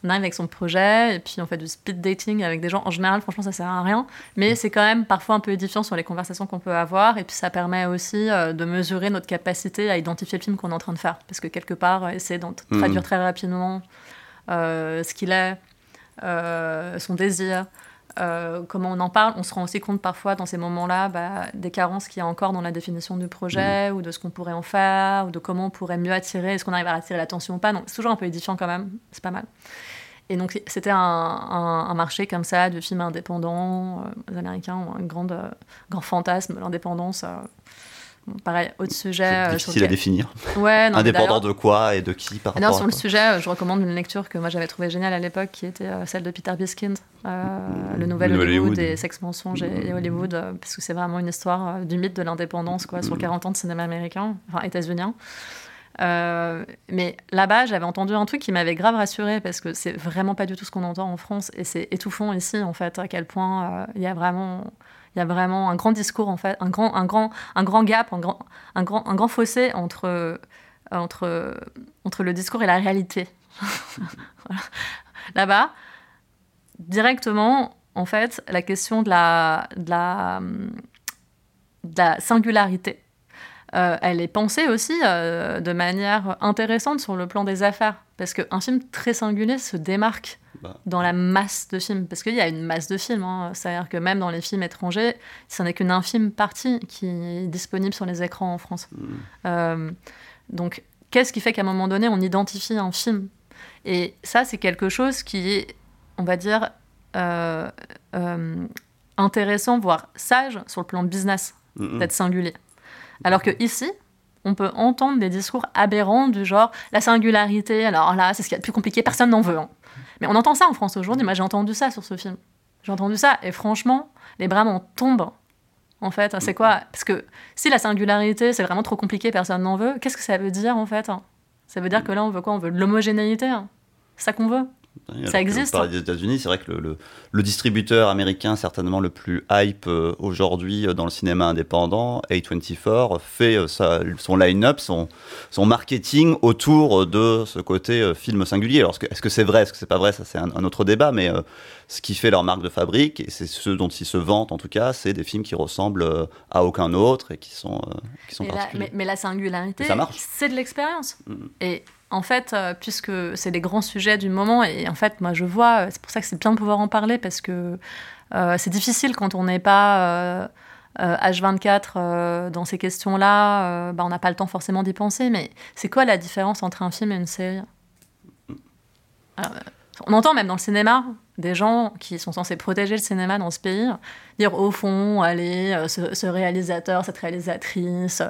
on arrive avec son projet, et puis on fait du speed dating avec des gens. En général, franchement, ça sert à rien. Mais c'est quand même parfois un peu édifiant sur les conversations qu'on peut avoir. Et puis ça permet aussi euh, de mesurer notre capacité à identifier le film qu'on est en train de faire. Parce que quelque part, essayer d'en Mhm. traduire très rapidement ce qu'il est, son désir, euh, comment on en parle. On se rend aussi compte parfois dans ces moments-là bah, des carences qu'il y a encore dans la définition du projet ou de ce qu'on pourrait en faire ou de comment on pourrait mieux attirer, est-ce qu'on arrive à attirer l'attention ou pas. Donc c'est toujours un peu édifiant quand même, c'est pas mal. Et donc c'était un, un- un marché comme ça du film indépendant. euh, les Américains ont un grand, euh, grand fantasme l'indépendance. euh. Bon, pareil, autre sujet. C'est sur difficile à définir. Ouais, non, Indépendant d'ailleurs- de quoi et de qui par rapport sur à le sujet, je recommande une lecture que moi j'avais trouvée géniale à l'époque, qui était celle de Peter Biskind, euh, Le Nouvel Le Hollywood, Hollywood. et Sex Mensonges et, et Hollywood, euh, parce que c'est vraiment une histoire euh, du mythe de l'indépendance quoi, sur 40 ans de cinéma américain, enfin états-unien. Mais là-bas, j'avais entendu un truc qui m'avait grave rassurée parce que c'est vraiment pas du tout ce qu'on entend en France et c'est étouffant ici en fait à quel point il y a vraiment il y a vraiment un grand discours en fait, un grand un grand un grand gap, un grand un grand un grand fossé entre entre entre le discours et la réalité. <laughs> Voilà. Là-bas, directement, en fait, la question de la, de la, de la singularité, euh, elle est pensée aussi euh, de manière intéressante sur le plan des affaires. Parce qu'un film très singulier se démarque Bah. dans la masse de films. Parce qu'il y a une masse de films. hein. C'est-à-dire que même dans les films étrangers, ce n'est qu'une infime partie qui est disponible sur les écrans en France. Mm. Euh, donc, qu'est-ce qui fait qu'à un moment donné, on identifie un film? Et ça, c'est quelque chose qui est, on va dire, euh, euh, intéressant, voire sage sur le plan business, Mm, mm. d'être singulier. Alors que ici, on peut entendre des discours aberrants du genre la singularité, alors là, c'est ce qu'il y a de plus compliqué, personne n'en veut. hein. Mais on entend ça en France aujourd'hui, moi j'ai entendu ça sur ce film. J'ai entendu ça, et franchement, les bras m'en tombent. En fait, c'est quoi? Parce que si la singularité, c'est vraiment trop compliqué, personne n'en veut, qu'est-ce que ça veut dire en fait Ça veut dire que là, on veut quoi? On veut de l'homogénéité. hein. C'est ça qu'on veut ça existe. Par les États-Unis, c'est vrai que le, le, distributeur américain, certainement le plus hype euh, aujourd'hui euh, dans le cinéma indépendant, A24, fait euh, son line-up, son, son marketing autour de ce côté film singulier. Alors, est-ce que c'est vrai, est-ce que c'est pas vrai Ça, c'est un, autre débat, mais ce qui fait leur marque de fabrique, et c'est ce dont ils se vantent en tout cas, c'est des films qui ressemblent à aucun autre et qui sont, qui sont particuliers. mais, la singularité, c'est de l'expérience. Mm. Et en fait, euh, puisque c'est les grands sujets du moment, et en fait, moi je vois, euh, c'est pour ça que c'est bien de pouvoir en parler, parce que euh, c'est difficile quand on n'est pas H24 dans ces questions-là, bah, on n'a pas le temps forcément d'y penser, mais c'est quoi la différence entre un film et une série? On entend même dans le cinéma des gens qui sont censés protéger le cinéma dans ce pays dire au fond, allez, euh, ce, réalisateur, cette réalisatrice,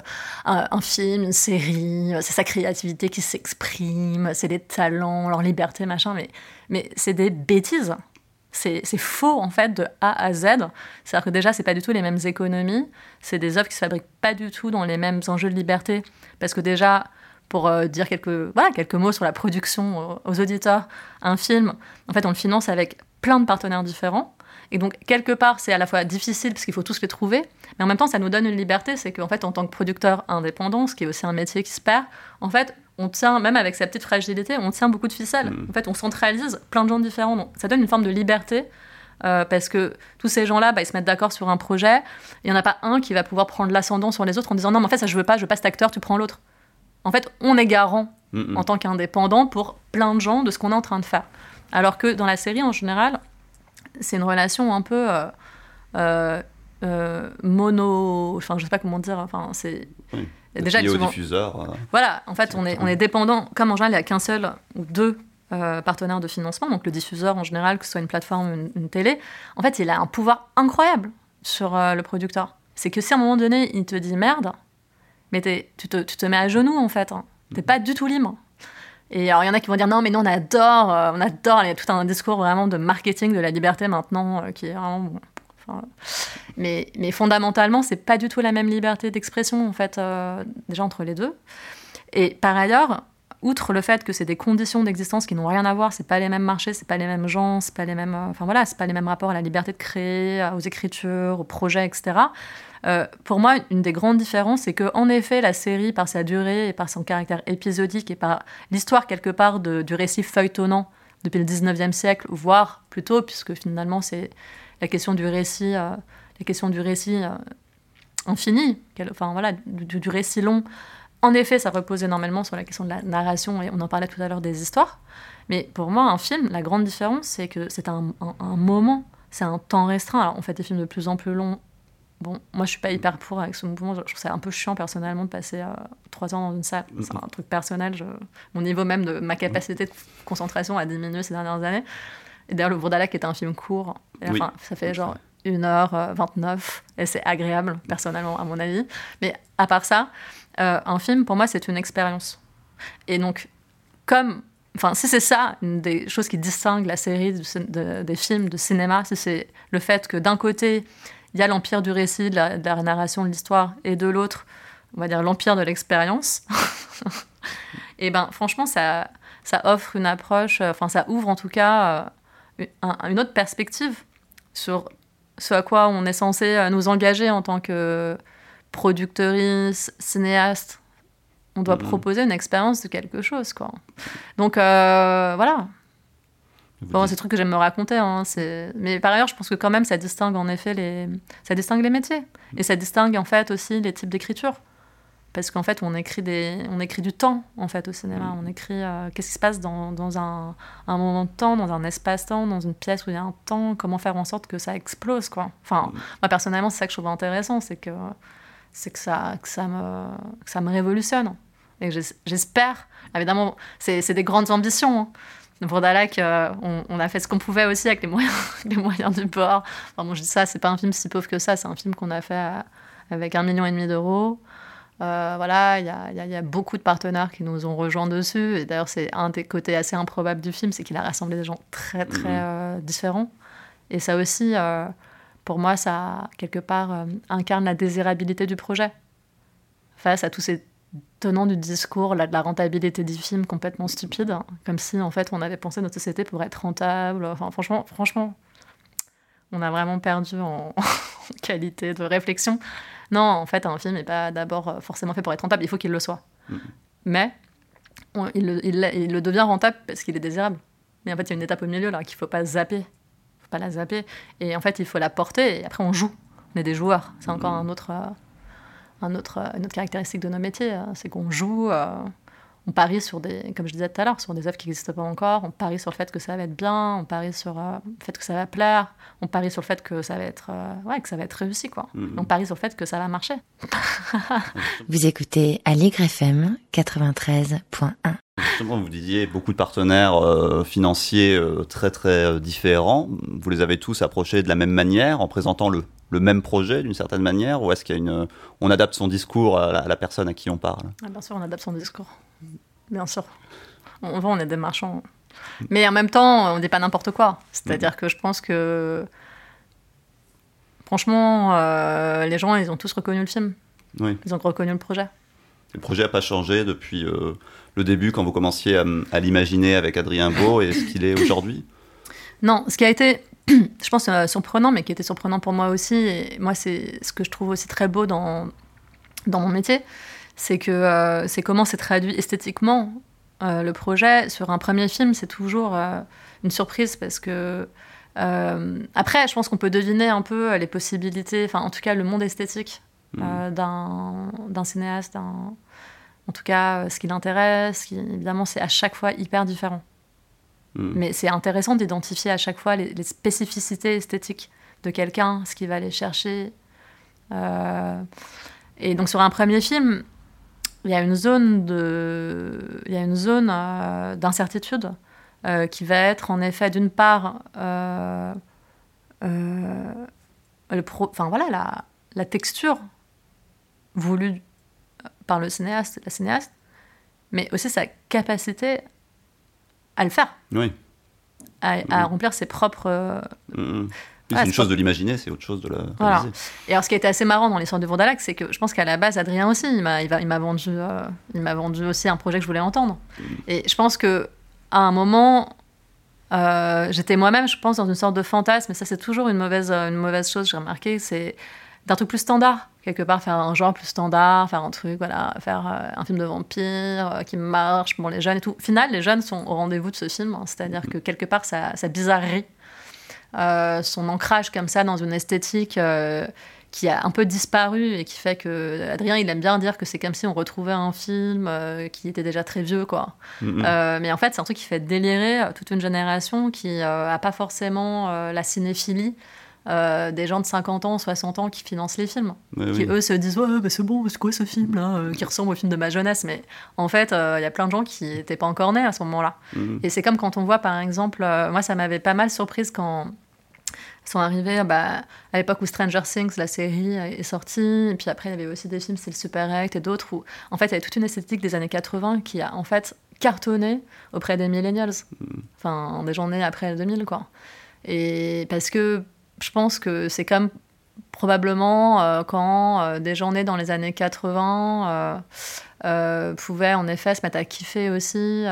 un, film, une série, euh, c'est sa créativité qui s'exprime, c'est des talents, leur liberté, machin, mais, mais c'est des bêtises. C'est faux en fait de A à Z. C'est-à-dire que déjà, c'est pas du tout les mêmes économies, c'est des œuvres qui se fabriquent pas du tout dans les mêmes enjeux de liberté. Parce que déjà, pour euh, dire quelques, voilà, quelques mots sur la production aux, auditeurs. Un film, en fait, on le finance avec plein de partenaires différents. Et donc, quelque part, c'est à la fois difficile parce qu'il faut tous les trouver, mais en même temps, ça nous donne une liberté. C'est qu'en fait, en tant que producteur indépendant, ce qui est aussi un métier qui se perd, en fait, on tient, même avec sa petite fragilité, on tient beaucoup de ficelles. Mm. En fait, on centralise plein de gens différents. Donc, ça donne une forme de liberté. Euh, parce que tous ces gens-là, bah, ils se mettent d'accord sur un projet. Il n'y en a pas un qui va pouvoir prendre l'ascendant sur les autres en disant non, mais en fait, ça je veux pas, je veux pas cet acteur, tu prends l'autre en fait, on est garant en tant qu'indépendant pour plein de gens de ce qu'on est en train de faire. Alors que dans la série, en général, c'est une relation un peu euh, euh, euh, mono. Enfin, je sais pas comment dire. Enfin, c'est. Déjà, au diffuseur. Voilà, en fait, on est, on est dépendant. Comme en général, il n'y a qu'un seul ou deux partenaires de financement, donc le diffuseur en général, que ce soit une plateforme ou une, télé, en fait, il a un pouvoir incroyable sur le producteur. C'est que si à un moment donné, il te dit merde, mais tu te, tu, te, mets à genoux en fait. Hein. T'es pas du tout libre. Et alors il y en a qui vont dire non mais nous on adore, euh, on adore, il y a tout un discours vraiment de marketing de la liberté maintenant euh, qui est vraiment bon. mais, mais fondamentalement c'est pas du tout la même liberté d'expression en fait euh, déjà entre les deux. Et par ailleurs, outre le fait que c'est des conditions d'existence qui n'ont rien à voir, c'est pas les mêmes marchés, c'est pas les mêmes gens, c'est pas les mêmes, enfin voilà, c'est pas les mêmes rapports à la liberté de créer, aux écritures, aux projets, etc. Euh, pour moi, une des grandes différences, c'est que en effet, la série, par sa durée et par son caractère épisodique et par l'histoire quelque part du récit feuilletonnant depuis le 19e siècle, voire plutôt, puisque finalement c'est la question du récit, euh, la question du récit euh, infini, enfin voilà, du, récit long. En effet, ça repose énormément sur la question de la narration, et on en parlait tout à l'heure des histoires. Mais pour moi, un film, la grande différence, c'est que c'est un, un, moment, c'est un temps restreint. Alors, on fait des films de plus en plus longs Bon, moi je suis pas hyper pour avec ce mouvement. Je trouve ça un peu chiant personnellement de passer euh, trois ans dans une salle. C'est un truc personnel. Mon niveau même de ma capacité de concentration a diminué ces dernières années. Et d'ailleurs, Le Bourdalac est un film court. enfin, ça fait genre 1h29 euh, et c'est agréable personnellement à mon avis. Mais à part ça, euh, un film pour moi c'est une expérience. Et donc, comme Enfin, si c'est ça, une des choses qui distingue la série des films de cinéma, c'est le fait que d'un côté, il y a l'empire du récit, de la, narration de l'histoire, et de l'autre, on va dire l'empire de l'expérience. <laughs> et ben franchement, ça, ça offre une approche, euh, enfin ça ouvre en tout cas euh, une autre perspective sur ce à quoi on est censé nous engager en tant que productrice, cinéaste. On doit mm-hmm. proposer une expérience de quelque chose, quoi. Donc voilà, Bon, c'est des trucs que j'aime me raconter. Hein, mais par ailleurs, je pense que quand même, ça distingue en effet les, ça distingue les métiers. Et ça distingue en fait aussi les types d'écriture. Parce qu'en fait, on écrit, des, on écrit du temps en fait au cinéma. Mm. On écrit euh, qu'est-ce qui se passe dans, dans un, un, moment de temps, dans un espace-temps, dans une pièce où il y a un temps. Comment faire en sorte que ça explose, quoi. Enfin, mm. moi personnellement, c'est ça que je trouve intéressant, c'est que c'est que ça, que ça me, que ça me révolutionne. Et j'espère, évidemment, c'est des grandes ambitions. Hein. Pour Dalak, euh, on, a fait ce qu'on pouvait aussi avec les moyens, <laughs> les moyens du bord. Enfin, bon, je dis ça, c'est pas un film si pauvre que ça, c'est un film qu'on a fait euh, avec un million et demi d'euros. Euh, voilà, il y a, y a, beaucoup de partenaires qui nous ont rejoints dessus. Et d'ailleurs, c'est un des côtés assez improbables du film, c'est qu'il a rassemblé des gens très, très mhm. différents. Et ça aussi, pour moi, ça, quelque part, incarne la désirabilité du projet. Face à tous ces tenant du discours là, de la rentabilité du film complètement stupide, hein. comme si en fait on avait pensé notre société pour être rentable. Enfin, franchement, franchement, on a vraiment perdu en, <laughs> qualité de réflexion. Non, en fait, un film n'est pas d'abord euh, forcément fait pour être rentable, il faut qu'il le soit. Mhm. Mais il, le, il, le devient rentable parce qu'il est désirable. Mais en fait, il y a une étape au milieu là qu'il faut pas zapper. Faut pas la zapper. Et en fait, il faut la porter et après on joue. On est des joueurs. C'est encore Mhm. un autre, euh, un autre, euh, une autre caractéristique de nos métiers. euh, C'est qu'on joue. euh, on parie sur des, comme je disais tout à l'heure, sur des œuvres qui n'existent pas encore. On parie sur le fait que ça va être bien. On parie sur euh, le fait que ça va plaire. On parie sur le fait que ça va être, euh, ouais, que ça va être réussi, quoi. Mhm. On parie sur le fait que ça va marcher. Vous écoutez Aligre FM 93.1. Justement, vous disiez beaucoup de partenaires euh, financiers euh, très très euh, différents. Vous les avez tous approchés de la même manière, en présentant le, le même projet d'une certaine manière, ou est-ce qu'il y a une, on adapte son discours à la, à la personne à qui on parle? Ah, bien sûr, on adapte son discours. Bien sûr. On, on, on est des marchands. Mais en même temps, on dit pas n'importe quoi. C'est-à-dire que je pense que. Franchement, euh, les gens, ils ont tous reconnu le film. Oui. Ils ont reconnu le projet. Le projet n'a pas changé depuis euh, le début, quand vous commenciez à, à l'imaginer avec Adrien Beau, et ce qu'il est aujourd'hui? Non, ce qui a été, <clears throat> je pense, euh, surprenant, mais qui était surprenant pour moi aussi, et moi, c'est ce que je trouve aussi très beau dans, dans mon métier, c'est que euh, c'est comment c'est traduit esthétiquement euh, le projet. Sur un premier film, c'est toujours une surprise parce que. euh, après, je pense qu'on peut deviner un peu les possibilités, enfin, en tout cas, le monde esthétique euh, d'un d'un cinéaste, d'un- en tout cas, euh, ce qui l'intéresse. qui- Évidemment, c'est à chaque fois hyper différent. Mm. Mais c'est intéressant d'identifier à chaque fois les, les spécificités esthétiques de quelqu'un, ce qu'il va aller chercher. Euh, et donc sur un premier film, il y a une zone de, il y a une zone euh, d'incertitude euh, qui va être en effet d'une part, le pro- enfin voilà la, la texture voulue par le cinéaste, la cinéaste, mais aussi sa capacité à le faire Oui. à, à remplir ses propres. Mm. Ouais, c'est une chose de l'imaginer, c'est autre chose de la Voilà. réaliser. Et alors, ce qui a été assez marrant dans l'histoire de Bourdalac, c'est que je pense qu'à la base, Adrien aussi, il m'a, il va- il m'a vendu, euh, il m'a vendu aussi un projet que je voulais entendre. Et je pense que à un moment, euh, j'étais moi-même, je pense, dans une sorte de fantasme. Et ça, c'est toujours une mauvaise, une mauvaise chose. J'ai remarqué, c'est d'un truc plus standard quelque part, faire un genre plus standard, faire un truc, voilà, faire euh, un film de vampire euh, qui marche pour les jeunes et tout. Au final, les jeunes sont au rendez-vous de ce film, hein. c'est-à-dire que quelque part, sa, sa bizarrerie, euh, son ancrage comme ça dans une esthétique qui a un peu disparu et qui fait que Adrien, il aime bien dire que c'est comme si on retrouvait un film qui était déjà très vieux, quoi. Mm, Euh, mais en fait, c'est un truc qui fait délirer toute une génération qui euh, a pas forcément la cinéphilie euh, des gens de 50 ans, 60 ans qui financent les films. Qui oui. eux se disent Ouais, bah, c'est bon, c'est quoi ce film là euh, Qui ressemble au film de ma jeunesse. Mais en fait, euh, il y a plein de gens qui n'étaient pas encore nés à ce moment-là. Mm. Et c'est comme quand on voit, par exemple, euh, moi, ça m'avait pas mal surprise quand sont arrivés bah, à l'époque où Stranger Things, la série, est sortie. Et puis après, il y avait aussi des films, c'est le Super 8 et d'autres où, en fait, il y avait toute une esthétique des années 80 qui a, en fait, cartonné auprès des millennials. Enfin, des gens nés après le 2000, quoi. Et parce que je pense que c'est comme probablement euh, quand euh, des gens nés dans les années 80 euh, pouvaient en effet se mettre à kiffer aussi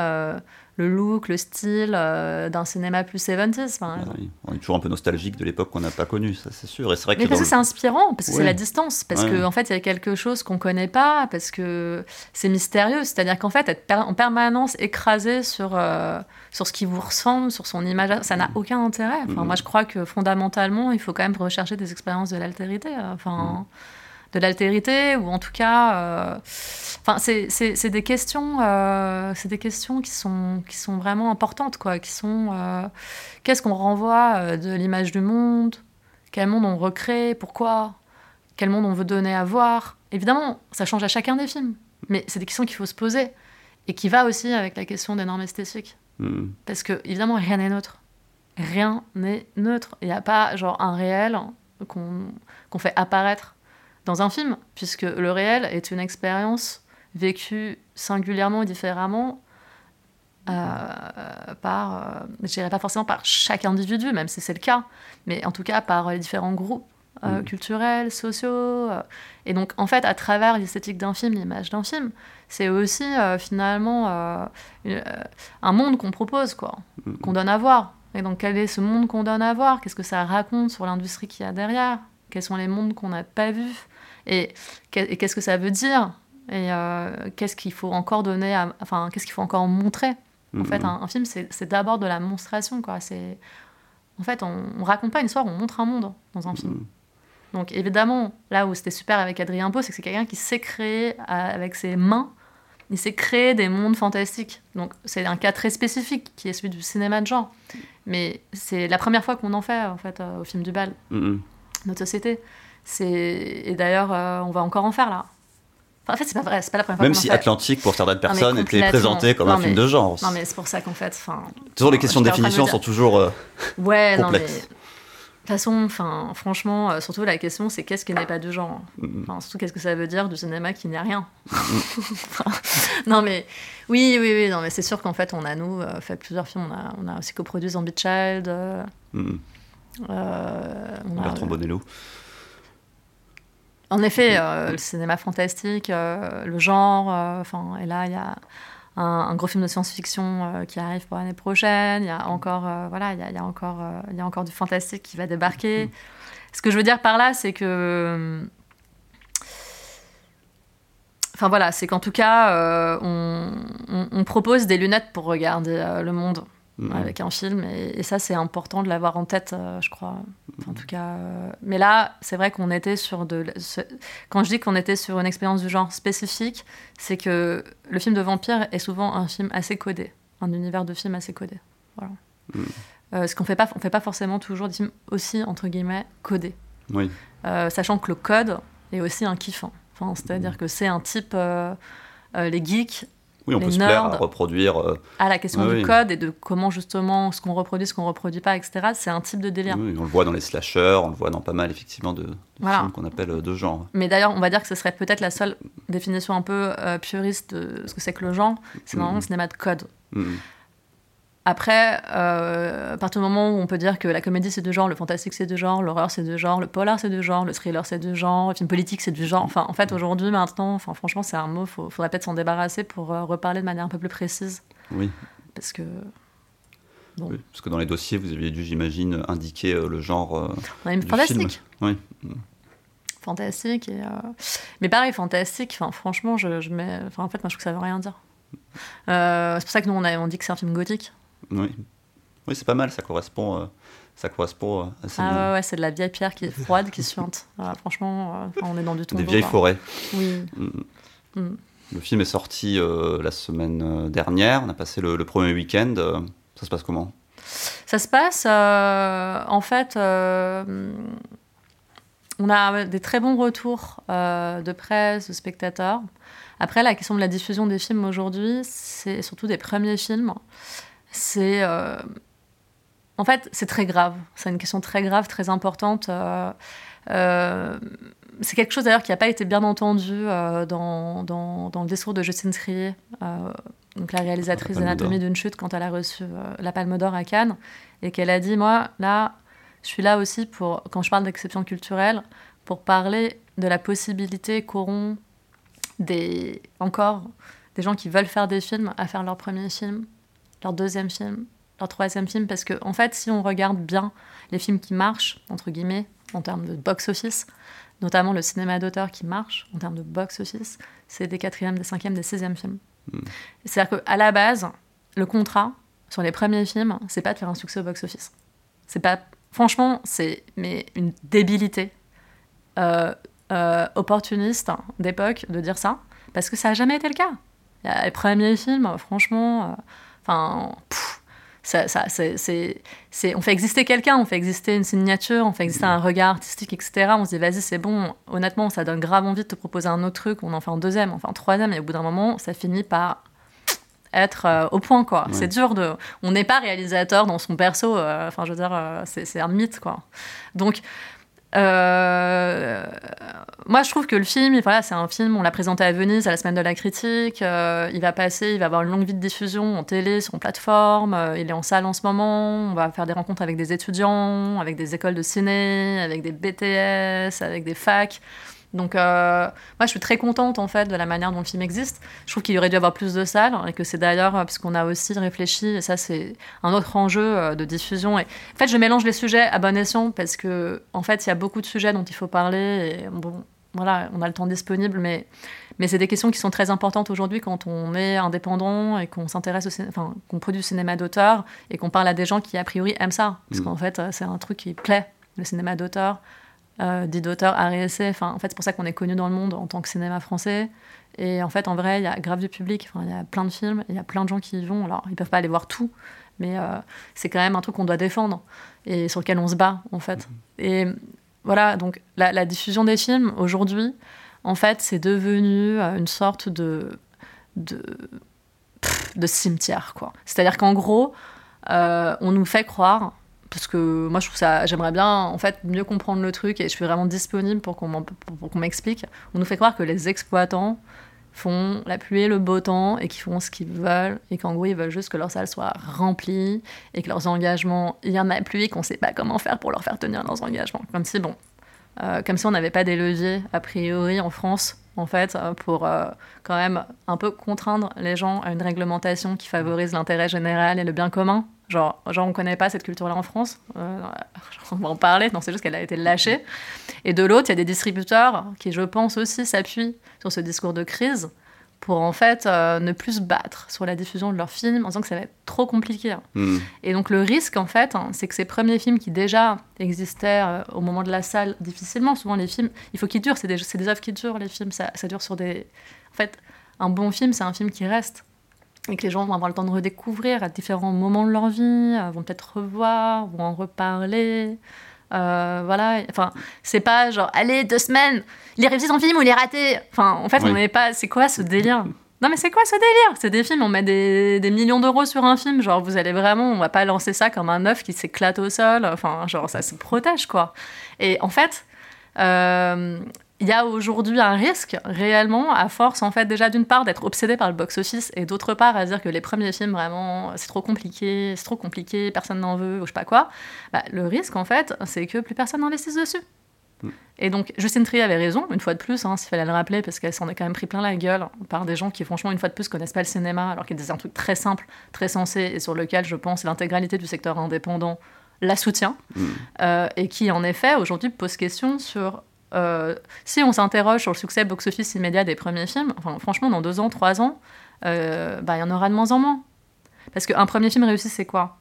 le look, le style euh, d'un cinéma plus 70s. par Ah exemple. oui. On est toujours un peu nostalgique de l'époque qu'on n'a pas connue, ça c'est sûr. Et c'est vrai que Mais parce que le- c'est inspirant, parce que Ouais. c'est la distance, parce Ouais. qu'en en fait, il y a quelque chose qu'on connaît pas, parce que c'est mystérieux. C'est-à-dire qu'en fait, être per- en permanence écrasé sur, euh, sur ce qui vous ressemble, sur son image, ça n'a aucun intérêt. Enfin, Mhm. Moi, je crois que fondamentalement, il faut quand même rechercher des expériences de l'altérité. euh, Enfin. De l'altérité, ou en tout cas. euh, Enfin, c'est- des questions, euh, c'est des questions qui sont qui sont vraiment importantes, quoi. Qui sont euh, qu'est-ce qu'on renvoie de l'image du monde, quel monde on recrée, pourquoi, quel monde on veut donner à voir? Évidemment, ça change à chacun des films, mais c'est des questions qu'il faut se poser et qui va aussi avec la question des normes esthétiques, Mm. parce que évidemment rien n'est neutre, rien n'est neutre. Il n'y a pas genre un réel qu'on qu'on fait apparaître dans un film, puisque le réel est une expérience vécue singulièrement et différemment euh, par, euh, je dirais pas forcément par chaque individu, même si c'est le cas, mais en tout cas par les différents groupes mm. culturels, sociaux. et donc, en fait, à travers l'esthétique d'un film, l'image d'un film, c'est aussi finalement un monde qu'on propose, quoi, mm. qu'on donne à voir. Et donc, quel est ce monde qu'on donne à voir? Qu'est-ce que ça raconte sur l'industrie qu'il y a derrière? Quels sont les mondes qu'on n'a pas vus? Et, qu'est-ce que ça veut dire? Et qu'est-ce qu'il faut encore donner Enfin, qu'est-ce qu'il faut encore montrer? En fait, un, un film, c'est d'abord de la monstration, quoi. C'est en fait, on, on, raconte pas une histoire, on montre un monde dans un film. Mm. Donc évidemment, là où c'était super avec Adrien Beau, c'est que c'est quelqu'un qui sait créer avec ses mains, il sait créer des mondes fantastiques. Donc c'est un cas très spécifique qui est celui du cinéma de genre. Mais c'est la première fois qu'on en fait en fait euh, au film du bal, mm. notre société. Et d'ailleurs, euh, on va encore en faire là en fait, c'est pas vrai, c'est pas la première fois. Même si Atlantique, pour certaines personnes, était présenté comme un film de genre. Non, mais c'est pour ça qu'en fait. Toujours les questions de définition sont toujours. Euh, ouais, non, mais. De toute façon, enfin, franchement, euh, surtout la question, c'est qu'est-ce qui n'est pas de genre? Mm-hmm. enfin, Surtout, qu'est-ce que ça veut dire du cinéma qui n'est rien? <laughs> Mm-hmm. Non, mais oui, oui, oui, non, mais c'est sûr qu'en fait, on a, nous, euh, fait plusieurs films. On a, on a aussi coproduit Zombie Child. Mm-hmm. on a, Bertrand Bonello. En effet, euh, le cinéma fantastique, euh, le genre, euh, enfin, et là, il y a un, gros film de science-fiction qui arrive pour l'année prochaine. Il y a encore, voilà, il y a, encore, il y a encore du fantastique qui va débarquer. Ce que je veux dire par là, c'est que Enfin voilà, c'est qu'en tout cas, on, propose des lunettes pour regarder le monde. Mm. avec un film. Et, ça, c'est important de l'avoir en tête, euh, je crois. en mm. tout cas. Euh, mais là, c'est vrai qu'on était sur de. Quand je dis qu'on était sur une expérience du genre spécifique, c'est que le film de vampire est souvent un film assez codé, un univers de film assez codé. Voilà. Mm. Euh, ce qu'on fait pas, on fait pas forcément toujours des films aussi entre guillemets codés. Oui. sachant que le code est aussi un kiffant. Enfin, c'est-à-dire que c'est un type. les geeks oui, on peut se plaire à reproduire. Euh, à la question du code et de comment justement ce qu'on reproduit, ce qu'on reproduit pas, etc. C'est un type de délire. Oui, on le voit dans les slashers, on le voit dans pas mal effectivement de, films qu'on appelle euh, de genre. Mais d'ailleurs, on va dire que ce serait peut-être la seule définition un peu euh, puriste de ce que c'est que le genre. C'est vraiment mm. un cinéma de code. Mm. Après, euh, à partir du moment où on peut dire que la comédie c'est de genre, le fantastique c'est de genre, l'horreur c'est de genre, le polar c'est de genre, le thriller c'est de genre, le film politique c'est du genre. Enfin, en fait, aujourd'hui, maintenant, enfin, franchement, c'est un mot, il faudrait peut-être s'en débarrasser pour euh, reparler de manière un peu plus précise. Oui. Parce que. Oui, parce que dans les dossiers, vous aviez dû, j'imagine, indiquer euh, le genre. On a une fantastique. Oui. Fantastique. Et, Mais pareil, fantastique, enfin, franchement, je, je mets. Enfin, en fait, moi, je trouve que ça veut rien dire. c'est pour ça que nous, on, a, on dit que c'est un film gothique. Oui, oui c'est pas mal, ça correspond, euh, ça correspond euh, à Ah ouais, ouais c'est de la vieille pierre qui est froide, qui suinte. <laughs> franchement, euh, on est dans du tombeau. Des vieilles forêts. Oui. Mm. Mm. Le film est sorti la semaine dernière, on a passé le, premier week-end. ça se passe comment? Ça se passe, en fait, on a des très bons retours de presse, de spectateurs. Après, la question de la diffusion des films aujourd'hui, c'est surtout des premiers films c'est euh, en fait c'est très grave. C'est une question très grave, très importante. Euh, euh, c'est quelque chose d'ailleurs qui n'a pas été bien entendu dans, dans, dans, le discours de Justine Trier, donc la réalisatrice d'Anatomie d'une chute, quand elle a reçu la Palme d'Or à Cannes, et qu'elle a dit Moi, là, je suis là aussi pour, quand je parle d'exception culturelle, pour parler de la possibilité qu'auront des, encore des gens qui veulent faire des films à faire leur premier film, leur deuxième film, leur troisième film, parce que en fait, si on regarde bien les films qui marchent, entre guillemets, en termes de box-office, notamment le cinéma d'auteur qui marche en termes de box-office, c'est des quatrièmes, des cinquièmes, des sixièmes films. Hmm. C'est-à-dire qu'à la base, le contrat sur les premiers films, c'est pas de faire un succès au box-office. C'est pas, franchement, c'est mais une débilité euh, euh, opportuniste d'époque de dire ça, parce que ça n'a jamais été le cas. Les premiers films, franchement, euh, Enfin, ça, ça c'est, on fait exister quelqu'un, on fait exister une signature, on fait exister un regard artistique, etc. On se dit, vas-y, c'est bon. Honnêtement, ça donne grave envie de te proposer un autre truc. On en fait un deuxième, enfin un troisième. Et au bout d'un moment, ça finit par être euh, au point, quoi. C'est dur de... On n'est pas réalisateur dans son perso. Euh, enfin, je veux dire, euh, c'est, un mythe, quoi. Donc, Euh, moi, je trouve que le film, voilà, c'est un film, on l'a présenté à Venise à la semaine de la critique. euh, il va passer, il va avoir une longue vie de diffusion en télé, sur plateforme. euh, il est en salle en ce moment. On va faire des rencontres avec des étudiants, avec des écoles de ciné, avec des BTS, avec des facs. Donc, euh, moi, je suis très contente en fait de la manière dont le film existe. Je trouve qu'il aurait dû avoir plus de salles et que c'est d'ailleurs euh, parce qu'on a aussi réfléchi, et ça, c'est un autre enjeu euh, de diffusion. Et en fait, je mélange les sujets à bon escient parce que, en fait, il y a beaucoup de sujets dont il faut parler. Et bon, voilà, on a le temps disponible, mais, mais c'est des questions qui sont très importantes aujourd'hui quand on est indépendant et qu'on s'intéresse au ciné- enfin, qu'on produit du cinéma d'auteur et qu'on parle à des gens qui, a priori, aiment ça. Parce Mm. qu'en fait, c'est un truc qui plaît, le cinéma d'auteur, euh, dit d'auteur, art et essai. Enfin, en fait, c'est pour ça qu'on est connu dans le monde en tant que cinéma français. Et en fait, en vrai, il y a grave du public. Enfin, il y a plein de films, il y a plein de gens qui y vont. Alors, ils peuvent pas aller voir tout, mais euh, c'est quand même un truc qu'on doit défendre et sur lequel on se bat, en fait. Et voilà, donc la, la diffusion des films aujourd'hui, en fait, c'est devenu euh, une sorte de, de cimetière, quoi. C'est-à-dire qu'en gros, euh, on nous fait croire, parce que moi je trouve ça, j'aimerais bien en fait mieux comprendre le truc et je suis vraiment disponible pour qu'on m'explique. On nous fait croire que les exploitants font la pluie le beau temps et qu'ils font ce qu'ils veulent et qu'en gros ils veulent juste que leur salle soit remplie et que leurs engagements, il y en a plus et qu'on sait pas comment faire pour leur faire tenir leurs engagements. Comme si bon, euh, comme si on n'avait pas des leviers a priori en France en fait euh, pour euh, quand même un peu contraindre les gens à une réglementation qui favorise l'intérêt général et le bien commun. Genre, genre on connaît pas cette culture-là en France. Euh, on va en parler. Non, c'est juste qu'elle a été lâchée. Et de l'autre, il y a des distributeurs qui, je pense aussi, s'appuient sur ce discours de crise pour en fait euh, ne plus se battre sur la diffusion de leurs films en disant que ça va être trop compliqué. Hmm. Et donc le risque, en fait, hein, c'est que ces premiers films qui déjà existaient euh, au moment de la salle difficilement, souvent les films, il faut qu'ils durent, c'est des, c'est des œuvres qui durent, les films, ça, ça dure sur des... En fait, un bon film, c'est un film qui reste. Et que les gens vont avoir le temps de redécouvrir à différents moments de leur vie, euh, vont peut-être revoir, vont en reparler. Euh, voilà, enfin, c'est pas genre, allez, deux semaines, il est réussi son film ou il est raté. Enfin, en fait, Oui. on n'est pas. C'est quoi ce délire? Non, mais c'est quoi ce délire? C'est des films, on met des, des millions d'euros sur un film. Genre, vous allez vraiment, on va pas lancer ça comme un œuf qui s'éclate au sol. Enfin, genre, ça se protège, quoi. Et en fait, euh, il y a aujourd'hui un risque réellement à force en fait déjà d'une part d'être obsédé par le box-office et d'autre part à dire que les premiers films vraiment c'est trop compliqué, c'est trop compliqué, personne n'en veut ou je sais pas quoi. Bah, le risque en fait c'est que plus personne n'investisse dessus. Et donc Justine Trier avait raison une fois de plus, hein, s'il fallait le rappeler parce qu'elle s'en est quand même pris plein la gueule par des gens qui franchement une fois de plus connaissent pas le cinéma alors qu'il a un truc très simple, très sensé et sur lequel je pense l'intégralité du secteur indépendant la soutient euh, et qui en effet aujourd'hui pose question sur euh, si on s'interroge sur le succès box-office immédiat des premiers films, franchement, dans deux ans, trois ans, euh, bah, il y en aura de moins en moins. Parce qu'un premier film réussi, c'est quoi?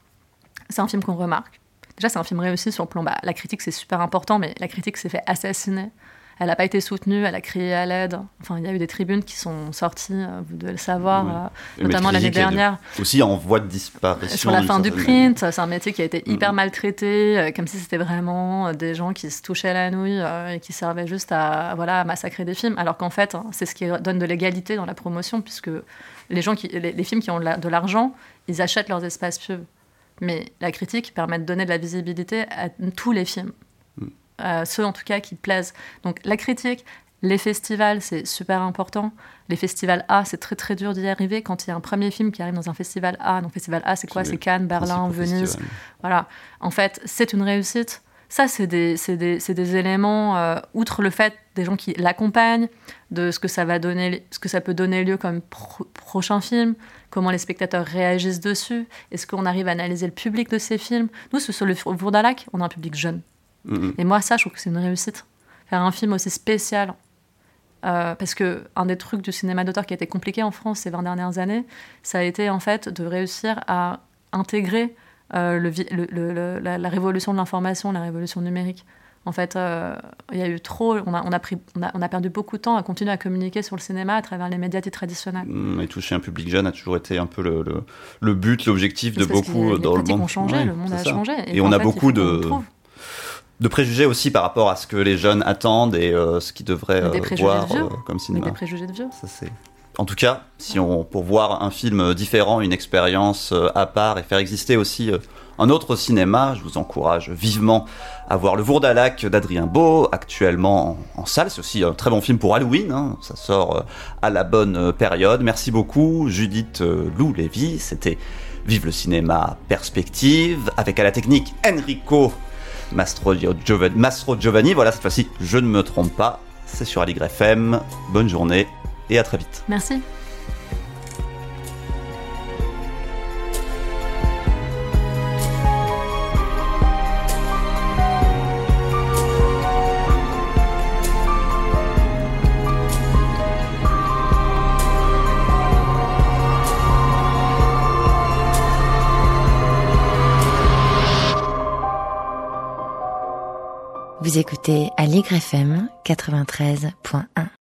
C'est un film qu'on remarque. Déjà, c'est un film réussi sur le plan. Bah, la critique, c'est super important, mais la critique s'est fait assassiner. Elle n'a pas été soutenue, elle a crié à l'aide. Enfin, il y a eu des tribunes qui sont sorties, euh, vous devez le savoir, Oui. euh, notamment l'année de- dernière. Aussi en voie de disparition. Sur la fin du print, c'est un métier qui a été hyper maltraité, euh, comme si c'était vraiment des gens qui se touchaient la nouille et qui servaient juste à, voilà, à massacrer des films. Alors qu'en fait, hein, c'est ce qui donne de l'égalité dans la promotion, puisque les, gens qui, les, les films qui ont de l'argent, ils achètent leurs espaces pubs. Mais la critique permet de donner de la visibilité à tous les films. Euh, ceux en tout cas qui plaisent. Donc la critique, les festivals, c'est super important. Les festivals A, c'est très très dur d'y arriver quand il y a un premier film qui arrive dans un festival A. Donc festival A, c'est quoi? C'est Cannes, Berlin, Venise. Voilà. En fait, c'est une réussite. Ça, c'est des, des, des éléments, euh, outre le fait des gens qui l'accompagnent, de ce que ça va donner, ce que ça peut donner lieu comme pro- prochain film, comment les spectateurs réagissent dessus, est-ce qu'on arrive à analyser le public de ces films? Nous, sur sur le Vourdalac, on a un public jeune. Mhm. Et moi, ça, je trouve que c'est une réussite. Faire un film aussi spécial. Euh, parce que un des trucs du cinéma d'auteur qui a été compliqué en France ces 20 dernières années, ça a été en fait de réussir à intégrer euh, le le- le- la, la révolution de l'information, la révolution numérique. En fait, euh, il y a eu trop, on a, on, a pris, on, a, on a perdu beaucoup de temps à continuer à communiquer sur le cinéma à travers les médias traditionnels. Mm, Et toucher un public jeune a toujours été un peu le, le, le but, l'objectif de beaucoup les dans le monde. ont changé, Ouais, le monde a ça. changé. Et, on a fait, beaucoup de. De préjugés aussi par rapport à ce que les jeunes attendent et euh, ce qu'ils devraient Mais euh, voir de euh, comme Mais cinéma. des préjugés de vieux. Ça, c'est... En tout cas, si on, pour voir un film différent, une expérience à part et faire exister aussi un autre cinéma, je vous encourage vivement à voir Le Vourdalac d'Adrien Beau, actuellement en, salle. C'est aussi un très bon film pour Halloween, hein. ça sort à la bonne période. Merci beaucoup, Judith euh, Lou Lévy. C'était Vive le cinéma perspective, avec à la technique Enrico Mastro Giovanni. Voilà, cette fois-ci, je ne me trompe pas. C'est sur Aligre FM. Bonne journée et à très vite. Merci. Vous écoutez Aligre FM 93.1.